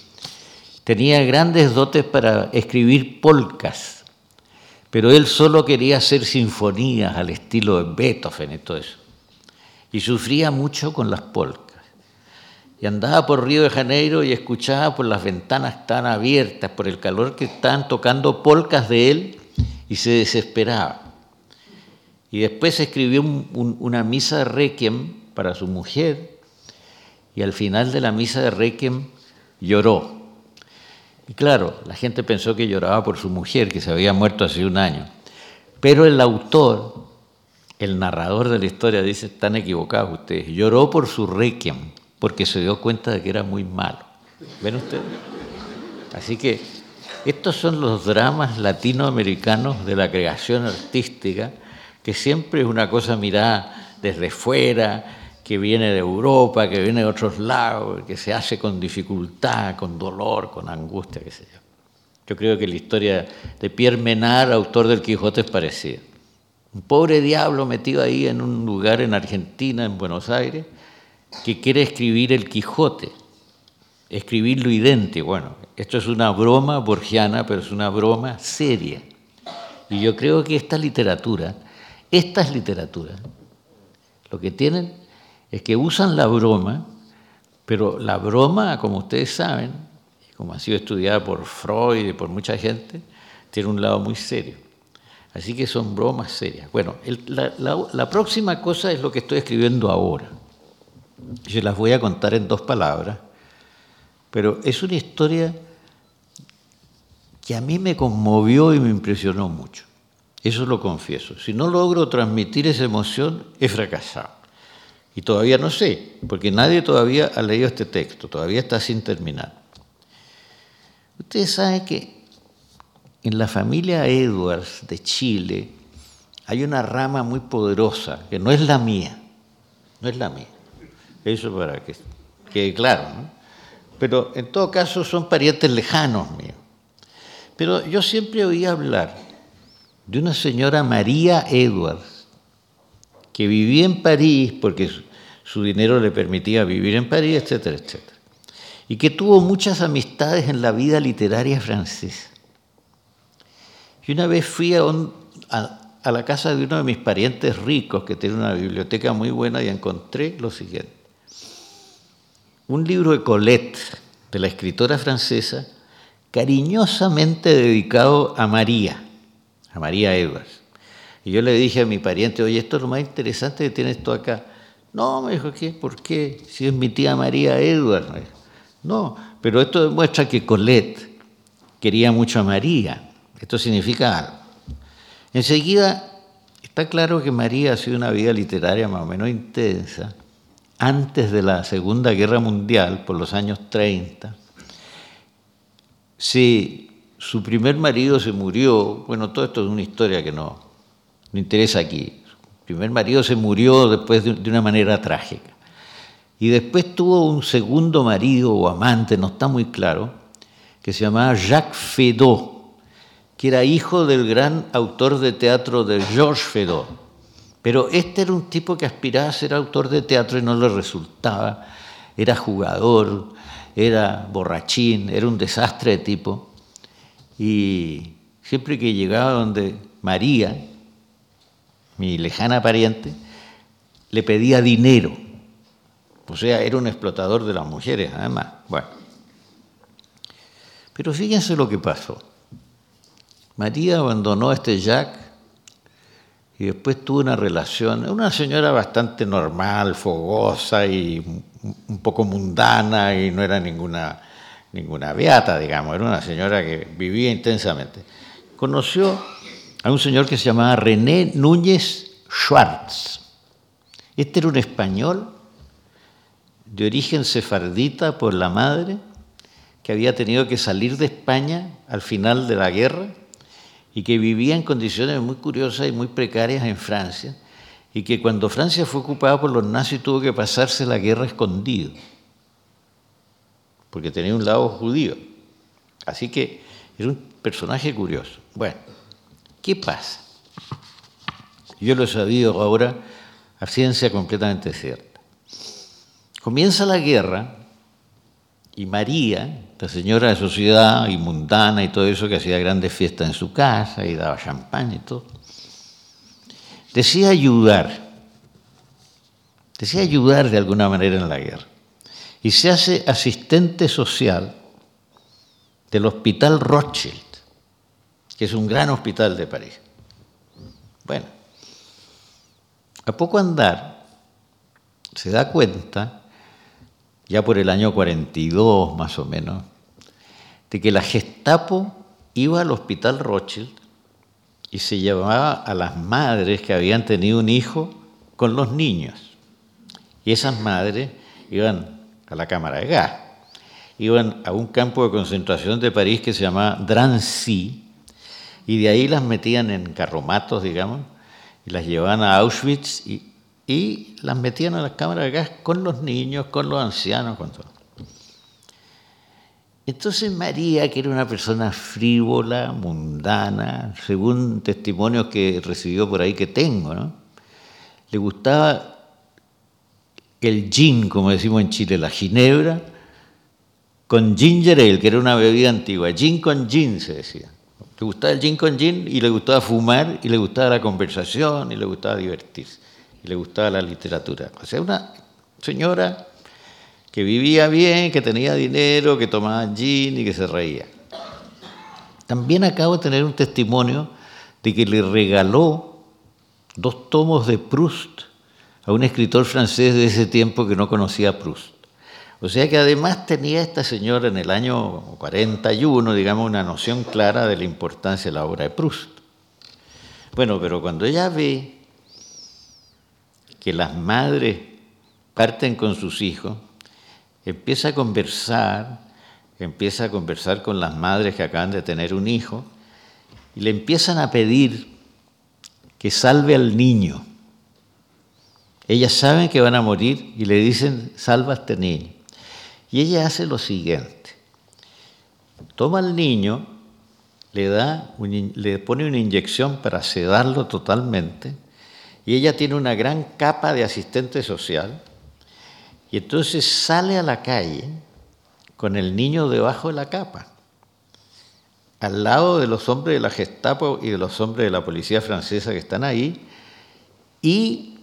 tenía grandes dotes para escribir polcas, pero él solo quería hacer sinfonías al estilo de Beethoven y todo eso. Y sufría mucho con las polcas y andaba por Río de Janeiro y escuchaba por las ventanas tan abiertas, por el calor que estaban tocando polcas de él y se desesperaba. Y después escribió una misa de requiem para su mujer y al final de la misa de requiem lloró. Y claro, la gente pensó que lloraba por su mujer, que se había muerto hace un año. Pero el autor, el narrador de la historia, dice, están equivocados ustedes, lloró por su requiem porque se dio cuenta de que era muy malo. ¿Ven ustedes? Así que estos son los dramas latinoamericanos de la creación artística, que siempre es una cosa mirada desde fuera, que viene de Europa, que viene de otros lados, que se hace con dificultad, con dolor, con angustia, qué sé yo. Yo creo que la historia de Pierre Menard, autor del Quijote, es parecida. Un pobre diablo metido ahí en un lugar en Argentina, en Buenos Aires, que quiere escribir el Quijote, escribirlo idéntico. Bueno, esto es una broma borgiana, pero es una broma seria. Y yo creo que esta literatura, estas literaturas, lo que tienen es que usan la broma, pero la broma, como ustedes saben, como ha sido estudiada por Freud y por mucha gente, tiene un lado muy serio. Así que son bromas serias. Bueno, la, la próxima cosa es lo que estoy escribiendo ahora. Yo las voy a contar en dos palabras, pero es una historia que a mí me conmovió y me impresionó mucho. Eso lo confieso. Si no logro transmitir esa emoción, he fracasado. Y todavía no sé, porque nadie todavía ha leído este texto, todavía está sin terminar. Ustedes saben que en la familia Edwards de Chile hay una rama muy poderosa, que no es la mía, no es la mía. Eso para que quede claro. ¿no? Pero en todo caso son parientes lejanos míos. Pero yo siempre oí hablar de una señora María Edwards, que vivía en París porque su dinero le permitía vivir en París, etcétera, etcétera. Y que tuvo muchas amistades en la vida literaria francesa. Y una vez fui a, la casa de uno de mis parientes ricos que tiene una biblioteca muy buena y encontré lo siguiente un libro de Colette, de la escritora francesa, cariñosamente dedicado a María, a María Edwards. Y yo le dije a mi pariente, oye, esto es lo más interesante que tiene esto acá. No, me dijo, ¿qué? ¿Por qué? Si es mi tía María Edwards. No, pero esto demuestra que Colette quería mucho a María. Esto significa algo. Enseguida, está claro que María ha sido una vida literaria más o menos intensa, antes de la Segunda Guerra Mundial, por los años 30, si su primer marido se murió, bueno, todo esto es una historia que no, no interesa aquí, su primer marido se murió después de, una manera trágica. Y después tuvo un segundo marido o amante, no está muy claro, que se llamaba Jacques Fedot, que era hijo del gran autor de teatro de Georges Fedot. Pero este era un tipo que aspiraba a ser autor de teatro y no le resultaba. Era jugador, era borrachín, era un desastre de tipo. Y siempre que llegaba donde María, mi lejana pariente, le pedía dinero. O sea, era un explotador de las mujeres, además. Bueno. Pero fíjense lo que pasó. María abandonó a este Jack y después tuvo una relación, una señora bastante normal, fogosa y un poco mundana y no era ninguna, ninguna beata, digamos, era una señora que vivía intensamente. Conoció a un señor que se llamaba René Núñez Schwartz. Este era un español de origen sefardita por la madre, que había tenido que salir de España al final de la guerra y que vivía en condiciones muy curiosas y muy precarias en Francia, y que cuando Francia fue ocupada por los nazis tuvo que pasarse la guerra escondido, porque tenía un lado judío. Así que era un personaje curioso. Bueno, ¿qué pasa? Yo lo he sabido ahora a ciencia completamente cierta. Comienza la guerra y María, la señora de sociedad y mundana y todo eso, que hacía grandes fiestas en su casa y daba champán y todo, decía ayudar, decía ayudar de alguna manera en la guerra. Y se hace asistente social del Hospital Rothschild, que es un gran hospital de París. Bueno, a poco andar, se da cuenta ya por el año 42 más o menos, de que la Gestapo iba al hospital Rothschild y se llevaba a las madres que habían tenido un hijo con los niños. Y esas madres iban a la cámara de gas, iban a un campo de concentración de París que se llamaba Drancy, y de ahí las metían en carromatos, digamos, y las llevaban a Auschwitz y y las metían a las cámaras de gas con los niños, con los ancianos, con todo. Entonces María, que era una persona frívola, mundana, según testimonios que recibió por ahí que tengo, ¿no? le gustaba el gin, como decimos en Chile, la ginebra, con ginger ale, que era una bebida antigua, gin con gin se decía. Le gustaba el gin con gin y le gustaba fumar y le gustaba la conversación y le gustaba divertirse y le gustaba la literatura. O sea, una señora que vivía bien, que tenía dinero, que tomaba gin y que se reía. También acabo de tener un testimonio de que le regaló dos tomos de Proust a un escritor francés de ese tiempo que no conocía a Proust. O sea que además tenía esta señora en el año 41, digamos, una noción clara de la importancia de la obra de Proust. Bueno, pero cuando ella ve que las madres parten con sus hijos, empieza a conversar, empieza a conversar con las madres que acaban de tener un hijo y le empiezan a pedir que salve al niño. Ellas saben que van a morir y le dicen, salva a este niño. Y ella hace lo siguiente. Toma al niño, le, da le pone una inyección para sedarlo totalmente y ella tiene una gran capa de asistente social y entonces sale a la calle con el niño debajo de la capa, al lado de los hombres de la Gestapo y de los hombres de la policía francesa que están ahí, y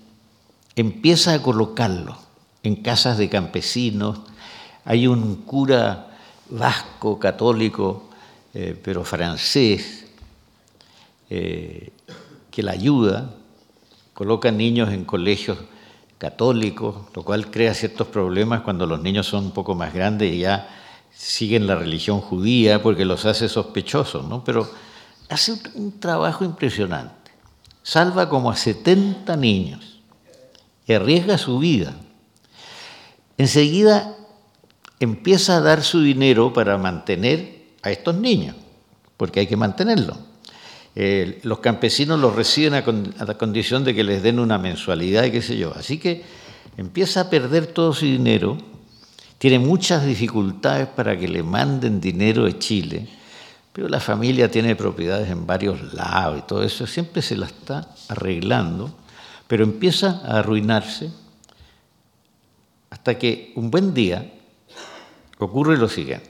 empieza a colocarlo en casas de campesinos. Hay un cura vasco, católico, eh, pero francés, eh, que la ayuda, coloca niños en colegios católicos, lo cual crea ciertos problemas cuando los niños son un poco más grandes y ya siguen la religión judía porque los hace sospechosos, ¿no? Pero hace un trabajo impresionante. Salva como a 70 niños arriesga su vida. Enseguida empieza a dar su dinero para mantener a estos niños, porque hay que mantenerlos. Eh, los campesinos los reciben a, la condición de que les den una mensualidad y qué sé yo. Así que empieza a perder todo su dinero, tiene muchas dificultades para que le manden dinero de Chile, pero la familia tiene propiedades en varios lados y todo eso, siempre se la está arreglando, pero empieza a arruinarse hasta que un buen día ocurre lo siguiente.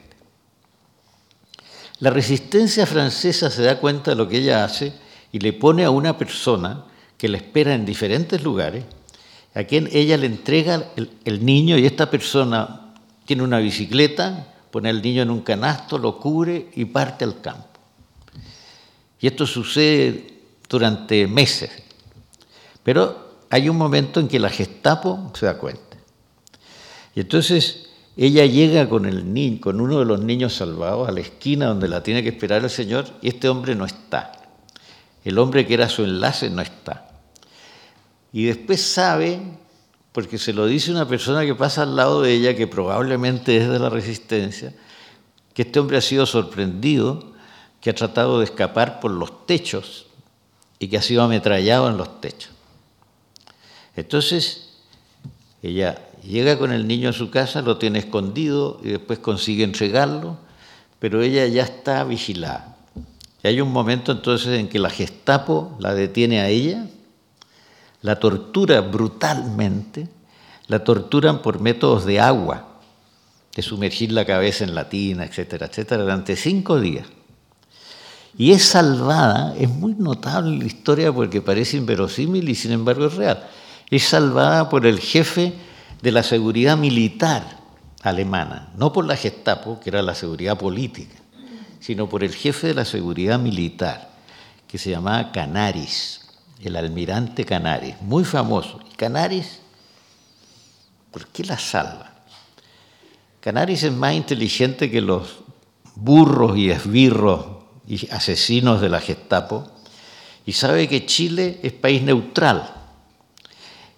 La resistencia francesa se da cuenta de lo que ella hace y le pone a una persona que la espera en diferentes lugares a quien ella le entrega el, niño y esta persona tiene una bicicleta, pone al niño en un canasto, lo cubre y parte al campo. Y esto sucede durante meses. Pero hay un momento en que la Gestapo se da cuenta. Y entonces ella llega con, el con uno de los niños salvados a la esquina donde la tiene que esperar el Señor y este hombre no está. El hombre que era su enlace no está. Y después sabe, porque se lo dice una persona que pasa al lado de ella, que probablemente es de la resistencia, que este hombre ha sido sorprendido, que ha tratado de escapar por los techos y que ha sido ametrallado en los techos. Entonces, ella llega con el niño a su casa, lo tiene escondido y después consigue entregarlo, pero ella ya está vigilada. Y hay un momento entonces en que la Gestapo la detiene a ella la tortura brutalmente, la torturan por métodos de agua, de sumergir la cabeza en la tina, etcétera, etcétera, durante cinco días. Y es salvada, es muy notable la historia porque parece inverosímil y sin embargo es real. Es salvada por el jefe de la seguridad militar alemana, no por la Gestapo, que era la seguridad política, sino por el jefe de la seguridad militar, que se llamaba Canaris el almirante Canaris, muy famoso. Y Canaris, ¿por qué la salva? Canaris es más inteligente que los burros y esbirros y asesinos de la Gestapo y sabe que Chile es país neutral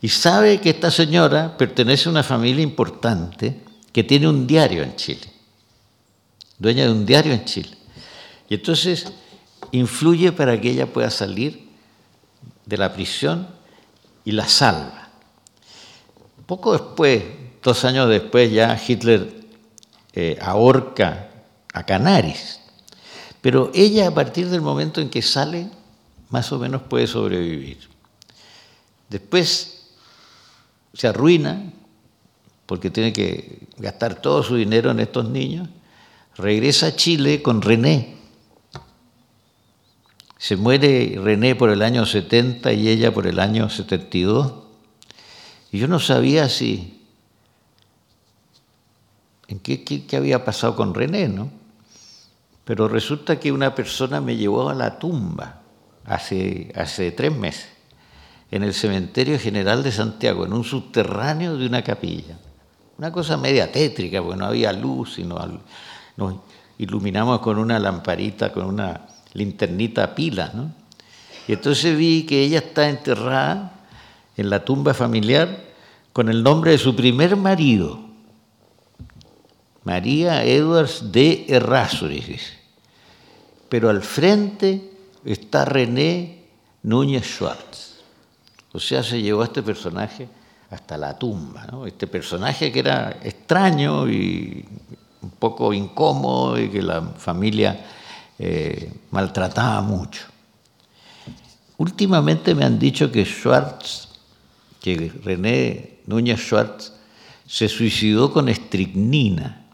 y sabe que esta señora pertenece a una familia importante que tiene un diario en Chile, dueña de un diario en Chile. Y entonces influye para que ella pueda salir de la prisión y la salva. Poco después, dos años después, ya Hitler eh, ahorca a Canaris. Pero ella, a partir del momento en que sale, más o menos puede sobrevivir. Después se arruina porque tiene que gastar todo su dinero en estos niños. Regresa a Chile con René, se muere René por el año 70 y ella por el año 72. Y yo no sabía si... ¿En qué, qué, había pasado con René, no? Pero resulta que una persona me llevó a la tumba hace, hace tres meses, en el Cementerio General de Santiago, en un subterráneo de una capilla. Una cosa media tétrica, porque no había luz, y nos iluminamos con una lamparita, con una linternita pila, ¿no? Y entonces vi que ella está enterrada en la tumba familiar con el nombre de su primer marido, María Edwards de Errázuriz. Pero al frente está René Núñez Schwartz. O sea, se llevó a este personaje hasta la tumba, ¿no? Este personaje que era extraño y un poco incómodo y que la familia eh, maltrataba mucho. Últimamente me han dicho que Schwartz, que René Núñez Schwartz, se suicidó con estricnina,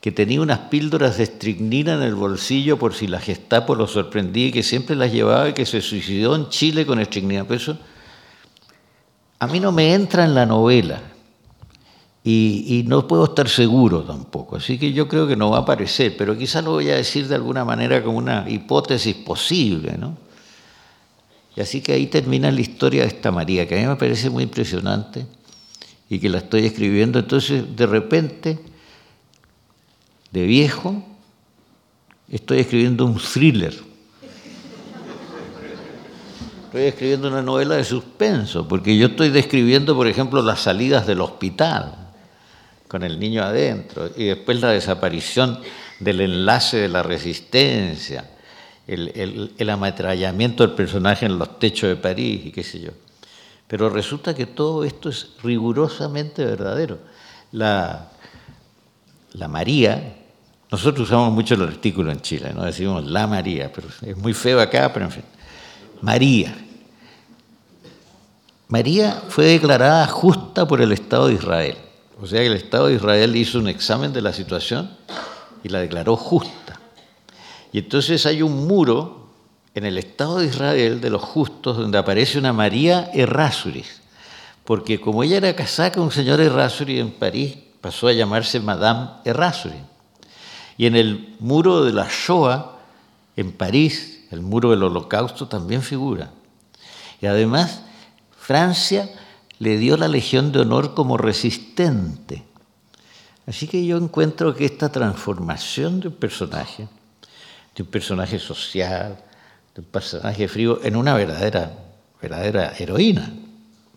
que tenía unas píldoras de estricnina en el bolsillo por si la Gestapo lo sorprendía y que siempre las llevaba y que se suicidó en Chile con estricnina. Pero a mí no me entra en la novela y, no puedo estar seguro tampoco, así que yo creo que no va a aparecer, pero quizás lo voy a decir de alguna manera como una hipótesis posible, ¿no? Y así que ahí termina la historia de esta María, que a mí me parece muy impresionante y que la estoy escribiendo. Entonces, de repente, de viejo, estoy escribiendo un thriller. Estoy escribiendo una novela de suspenso, porque yo estoy describiendo, por ejemplo, las salidas del hospital con el niño adentro, y después la desaparición del enlace de la resistencia, el, el, ametrallamiento del personaje en los techos de París y qué sé yo. Pero resulta que todo esto es rigurosamente verdadero. La, la María, nosotros usamos mucho el artículo en Chile, no decimos la María, pero es muy feo acá, pero en fin. María. María fue declarada justa por el Estado de Israel. O sea que el Estado de Israel hizo un examen de la situación y la declaró justa. Y entonces hay un muro en el Estado de Israel de los justos donde aparece una María Errázuriz, porque como ella era casada con un señor Errázuriz en París, pasó a llamarse Madame Errázuriz. Y en el muro de la Shoah, en París, el muro del Holocausto también figura. Y además, Francia le dio la Legión de Honor como resistente. Así que yo encuentro que esta transformación de un personaje, de un personaje social, de un personaje frío, en una verdadera, verdadera heroína,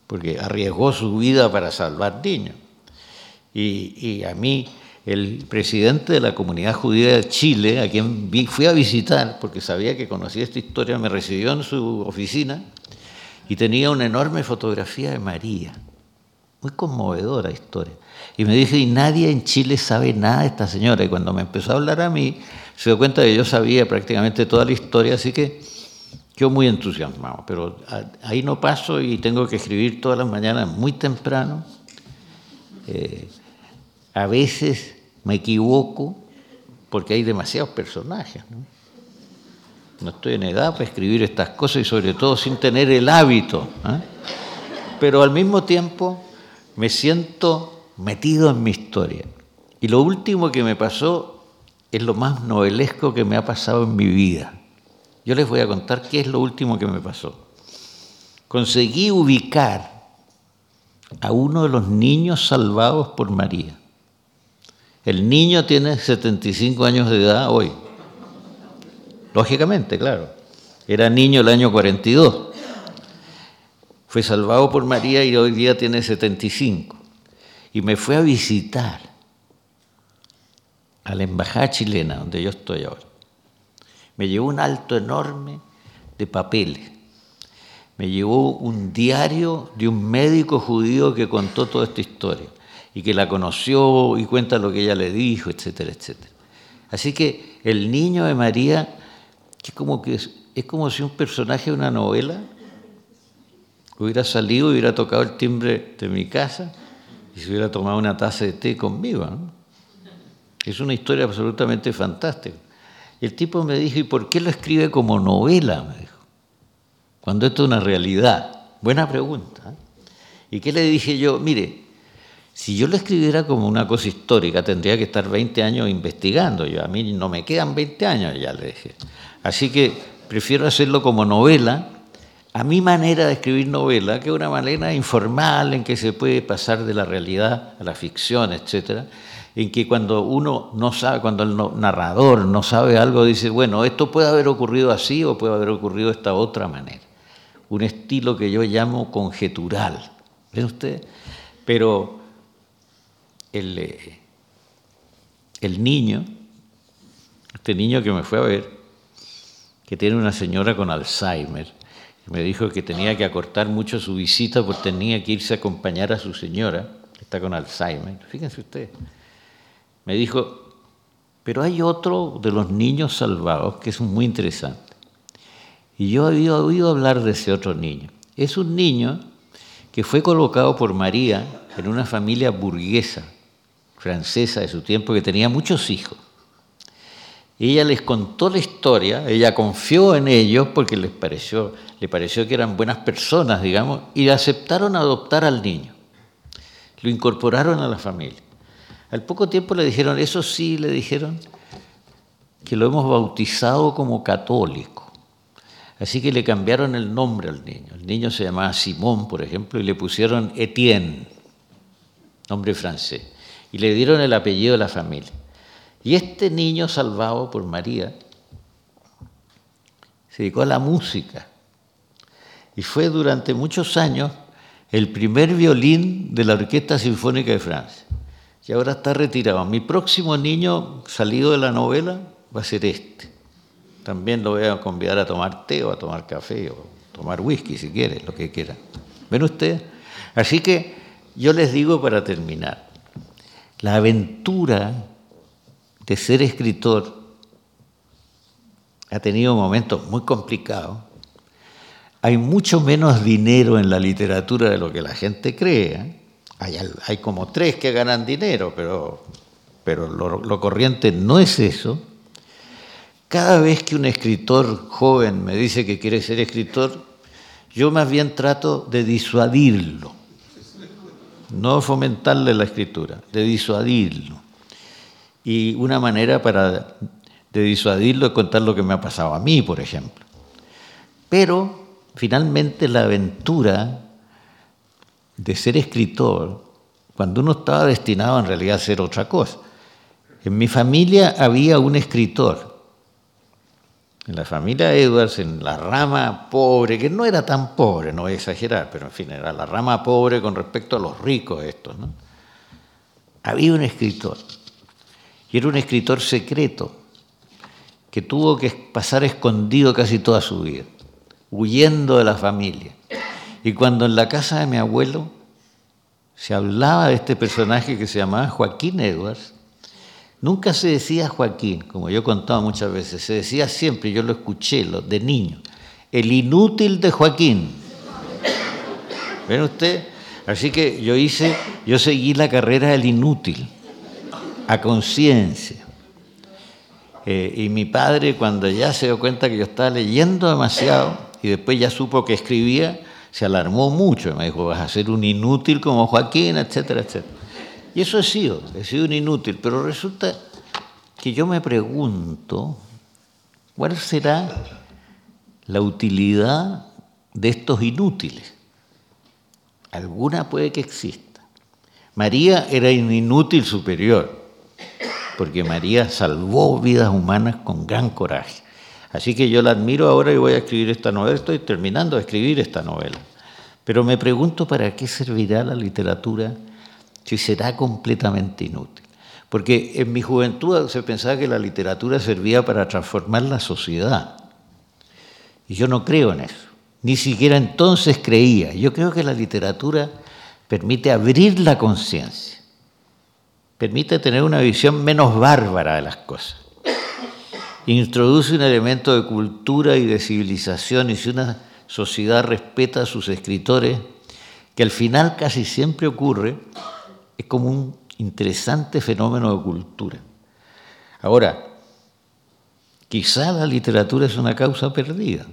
porque arriesgó su vida para salvar niños. Y, y a mí, el presidente de la comunidad judía de Chile, a quien fui a visitar, porque sabía que conocía esta historia, me recibió en su oficina y tenía una enorme fotografía de María. Muy conmovedora historia. Y me dije, y nadie en Chile sabe nada de esta señora. Y cuando me empezó a hablar a mí, se dio cuenta que yo sabía prácticamente toda la historia, así que quedó muy entusiasmado. Pero ahí no paso y tengo que escribir todas las mañanas muy temprano. Eh, a veces me equivoco porque hay demasiados personajes. ¿no? estoy en edad para escribir estas cosas y sobre todo sin tener el hábito. ¿eh? Pero al mismo tiempo me siento metido en mi historia. Y lo último que me pasó es lo más novelesco que me ha pasado en mi vida. Yo les voy a contar qué es lo último que me pasó. Conseguí ubicar a uno de los niños salvados por María. El niño tiene 75 años de edad hoy. Lógicamente, claro. Era niño el año 42. Fue salvado por María y hoy día tiene 75. Y me fue a visitar a la embajada chilena, donde yo estoy ahora. Me llevó un alto enorme de papeles. Me llevó un diario de un médico judío que contó toda esta historia y que la conoció y cuenta lo que ella le dijo, etcétera, etcétera. Así que el niño de María que como que es, como si un personaje de una novela hubiera salido hubiera tocado el timbre de mi casa y se hubiera tomado una taza de té conmigo. Es una historia absolutamente fantástica. El tipo me dijo, ¿y por qué lo escribe como novela? Me dijo, cuando esto es una realidad. Buena pregunta. ¿eh? ¿Y qué le dije yo? Mire, si yo lo escribiera como una cosa histórica, tendría que estar 20 años investigando. Yo, a mí no me quedan 20 años, ya le dije. Así que prefiero hacerlo como novela, a mi manera de escribir novela, que es una manera informal en que se puede pasar de la realidad a la ficción, etcétera, en que cuando uno no sabe, cuando el narrador no sabe algo, dice, bueno, esto puede haber ocurrido así o puede haber ocurrido de esta otra manera. Un estilo que yo llamo conjetural. ¿Ven usted? Pero el, eh, el niño, este niño que me fue a ver, que tiene una señora con Alzheimer. Me dijo que tenía que acortar mucho su visita porque tenía que irse a acompañar a su señora, que está con Alzheimer. Fíjense ustedes. Me dijo, pero hay otro de los niños salvados que es muy interesante. Y yo había oído hablar de ese otro niño. Es un niño que fue colocado por María en una familia burguesa francesa de su tiempo que tenía muchos hijos ella les contó la historia, ella confió en ellos porque les pareció, le pareció que eran buenas personas, digamos, y aceptaron adoptar al niño. Lo incorporaron a la familia. Al poco tiempo le dijeron, eso sí, le dijeron, que lo hemos bautizado como católico. Así que le cambiaron el nombre al niño. El niño se llamaba Simón, por ejemplo, y le pusieron Etienne, nombre francés, y le dieron el apellido de la familia. Y este niño salvado por María se dedicó a la música y fue durante muchos años el primer violín de la Orquesta Sinfónica de Francia. Y ahora está retirado. Mi próximo niño salido de la novela va a ser este. También lo voy a convidar a tomar té o a tomar café o tomar whisky si quiere, lo que quiera. ¿Ven ustedes? Así que yo les digo para terminar, la aventura de ser escritor ha tenido momentos muy complicados. Hay mucho menos dinero en la literatura de lo que la gente cree. ¿eh? Hay, como tres que ganan dinero, pero, pero lo, lo corriente no es eso. Cada vez que un escritor joven me dice que quiere ser escritor, yo más bien trato de disuadirlo. No fomentarle la escritura, de disuadirlo. Y una manera para de disuadirlo es contar lo que me ha pasado a mí, por ejemplo. Pero finalmente la aventura de ser escritor, cuando uno estaba destinado en realidad a hacer otra cosa. En mi familia había un escritor, en la familia Edwards, en la rama pobre, que no era tan pobre, no voy a exagerar, pero en fin, era la rama pobre con respecto a los ricos estos, ¿no? Había un escritor, y era un escritor secreto, que tuvo que pasar escondido casi toda su vida, huyendo de la familia. Y cuando en la casa de mi abuelo se hablaba de este personaje que se llamaba Joaquín Edwards, Nunca se decía Joaquín, como yo he muchas veces, se decía siempre, yo lo escuché de niño, el inútil de Joaquín. ¿Ven usted? Así que yo hice, yo seguí la carrera del inútil, a conciencia. Eh, y mi padre, cuando ya se dio cuenta que yo estaba leyendo demasiado y después ya supo que escribía, se alarmó mucho. Me dijo, vas a ser un inútil como Joaquín, etcétera, etcétera. Y eso he sido, he sido un inútil, pero resulta que yo me pregunto, ¿cuál será la utilidad de estos inútiles? Alguna puede que exista. María era un inútil superior, porque María salvó vidas humanas con gran coraje. Así que yo la admiro ahora y voy a escribir esta novela, estoy terminando de escribir esta novela. Pero me pregunto para qué servirá la literatura si será completamente inútil. Porque en mi juventud se pensaba que la literatura servía para transformar la sociedad. Y yo no creo en eso. Ni siquiera entonces creía. Yo creo que la literatura permite abrir la conciencia. Permite tener una visión menos bárbara de las cosas. Introduce un elemento de cultura y de civilización y si una sociedad respeta a sus escritores, que al final casi siempre ocurre, es como un interesante fenómeno de cultura. Ahora, quizá la literatura es una causa perdida.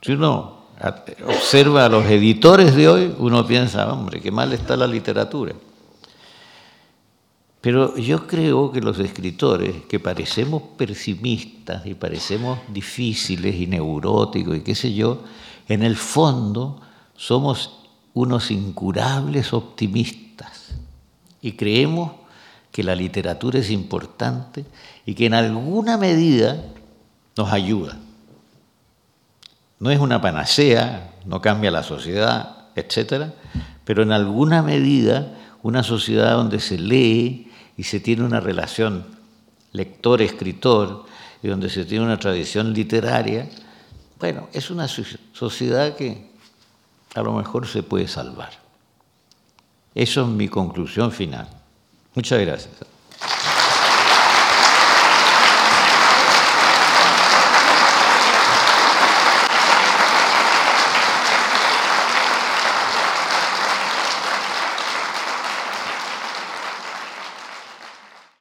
Si uno observa a los editores de hoy, uno piensa, hombre, qué mal está la literatura. Pero yo creo que los escritores, que parecemos pesimistas y parecemos difíciles y neuróticos y qué sé yo, en el fondo somos unos incurables optimistas y creemos que la literatura es importante y que en alguna medida nos ayuda. No es una panacea, no cambia la sociedad, etc., pero en alguna medida una sociedad donde se lee y se tiene una relación lector-escritor y donde se tiene una tradición literaria, bueno, es una sociedad que a lo mejor se puede salvar. Eso es mi conclusión final. Muchas gracias.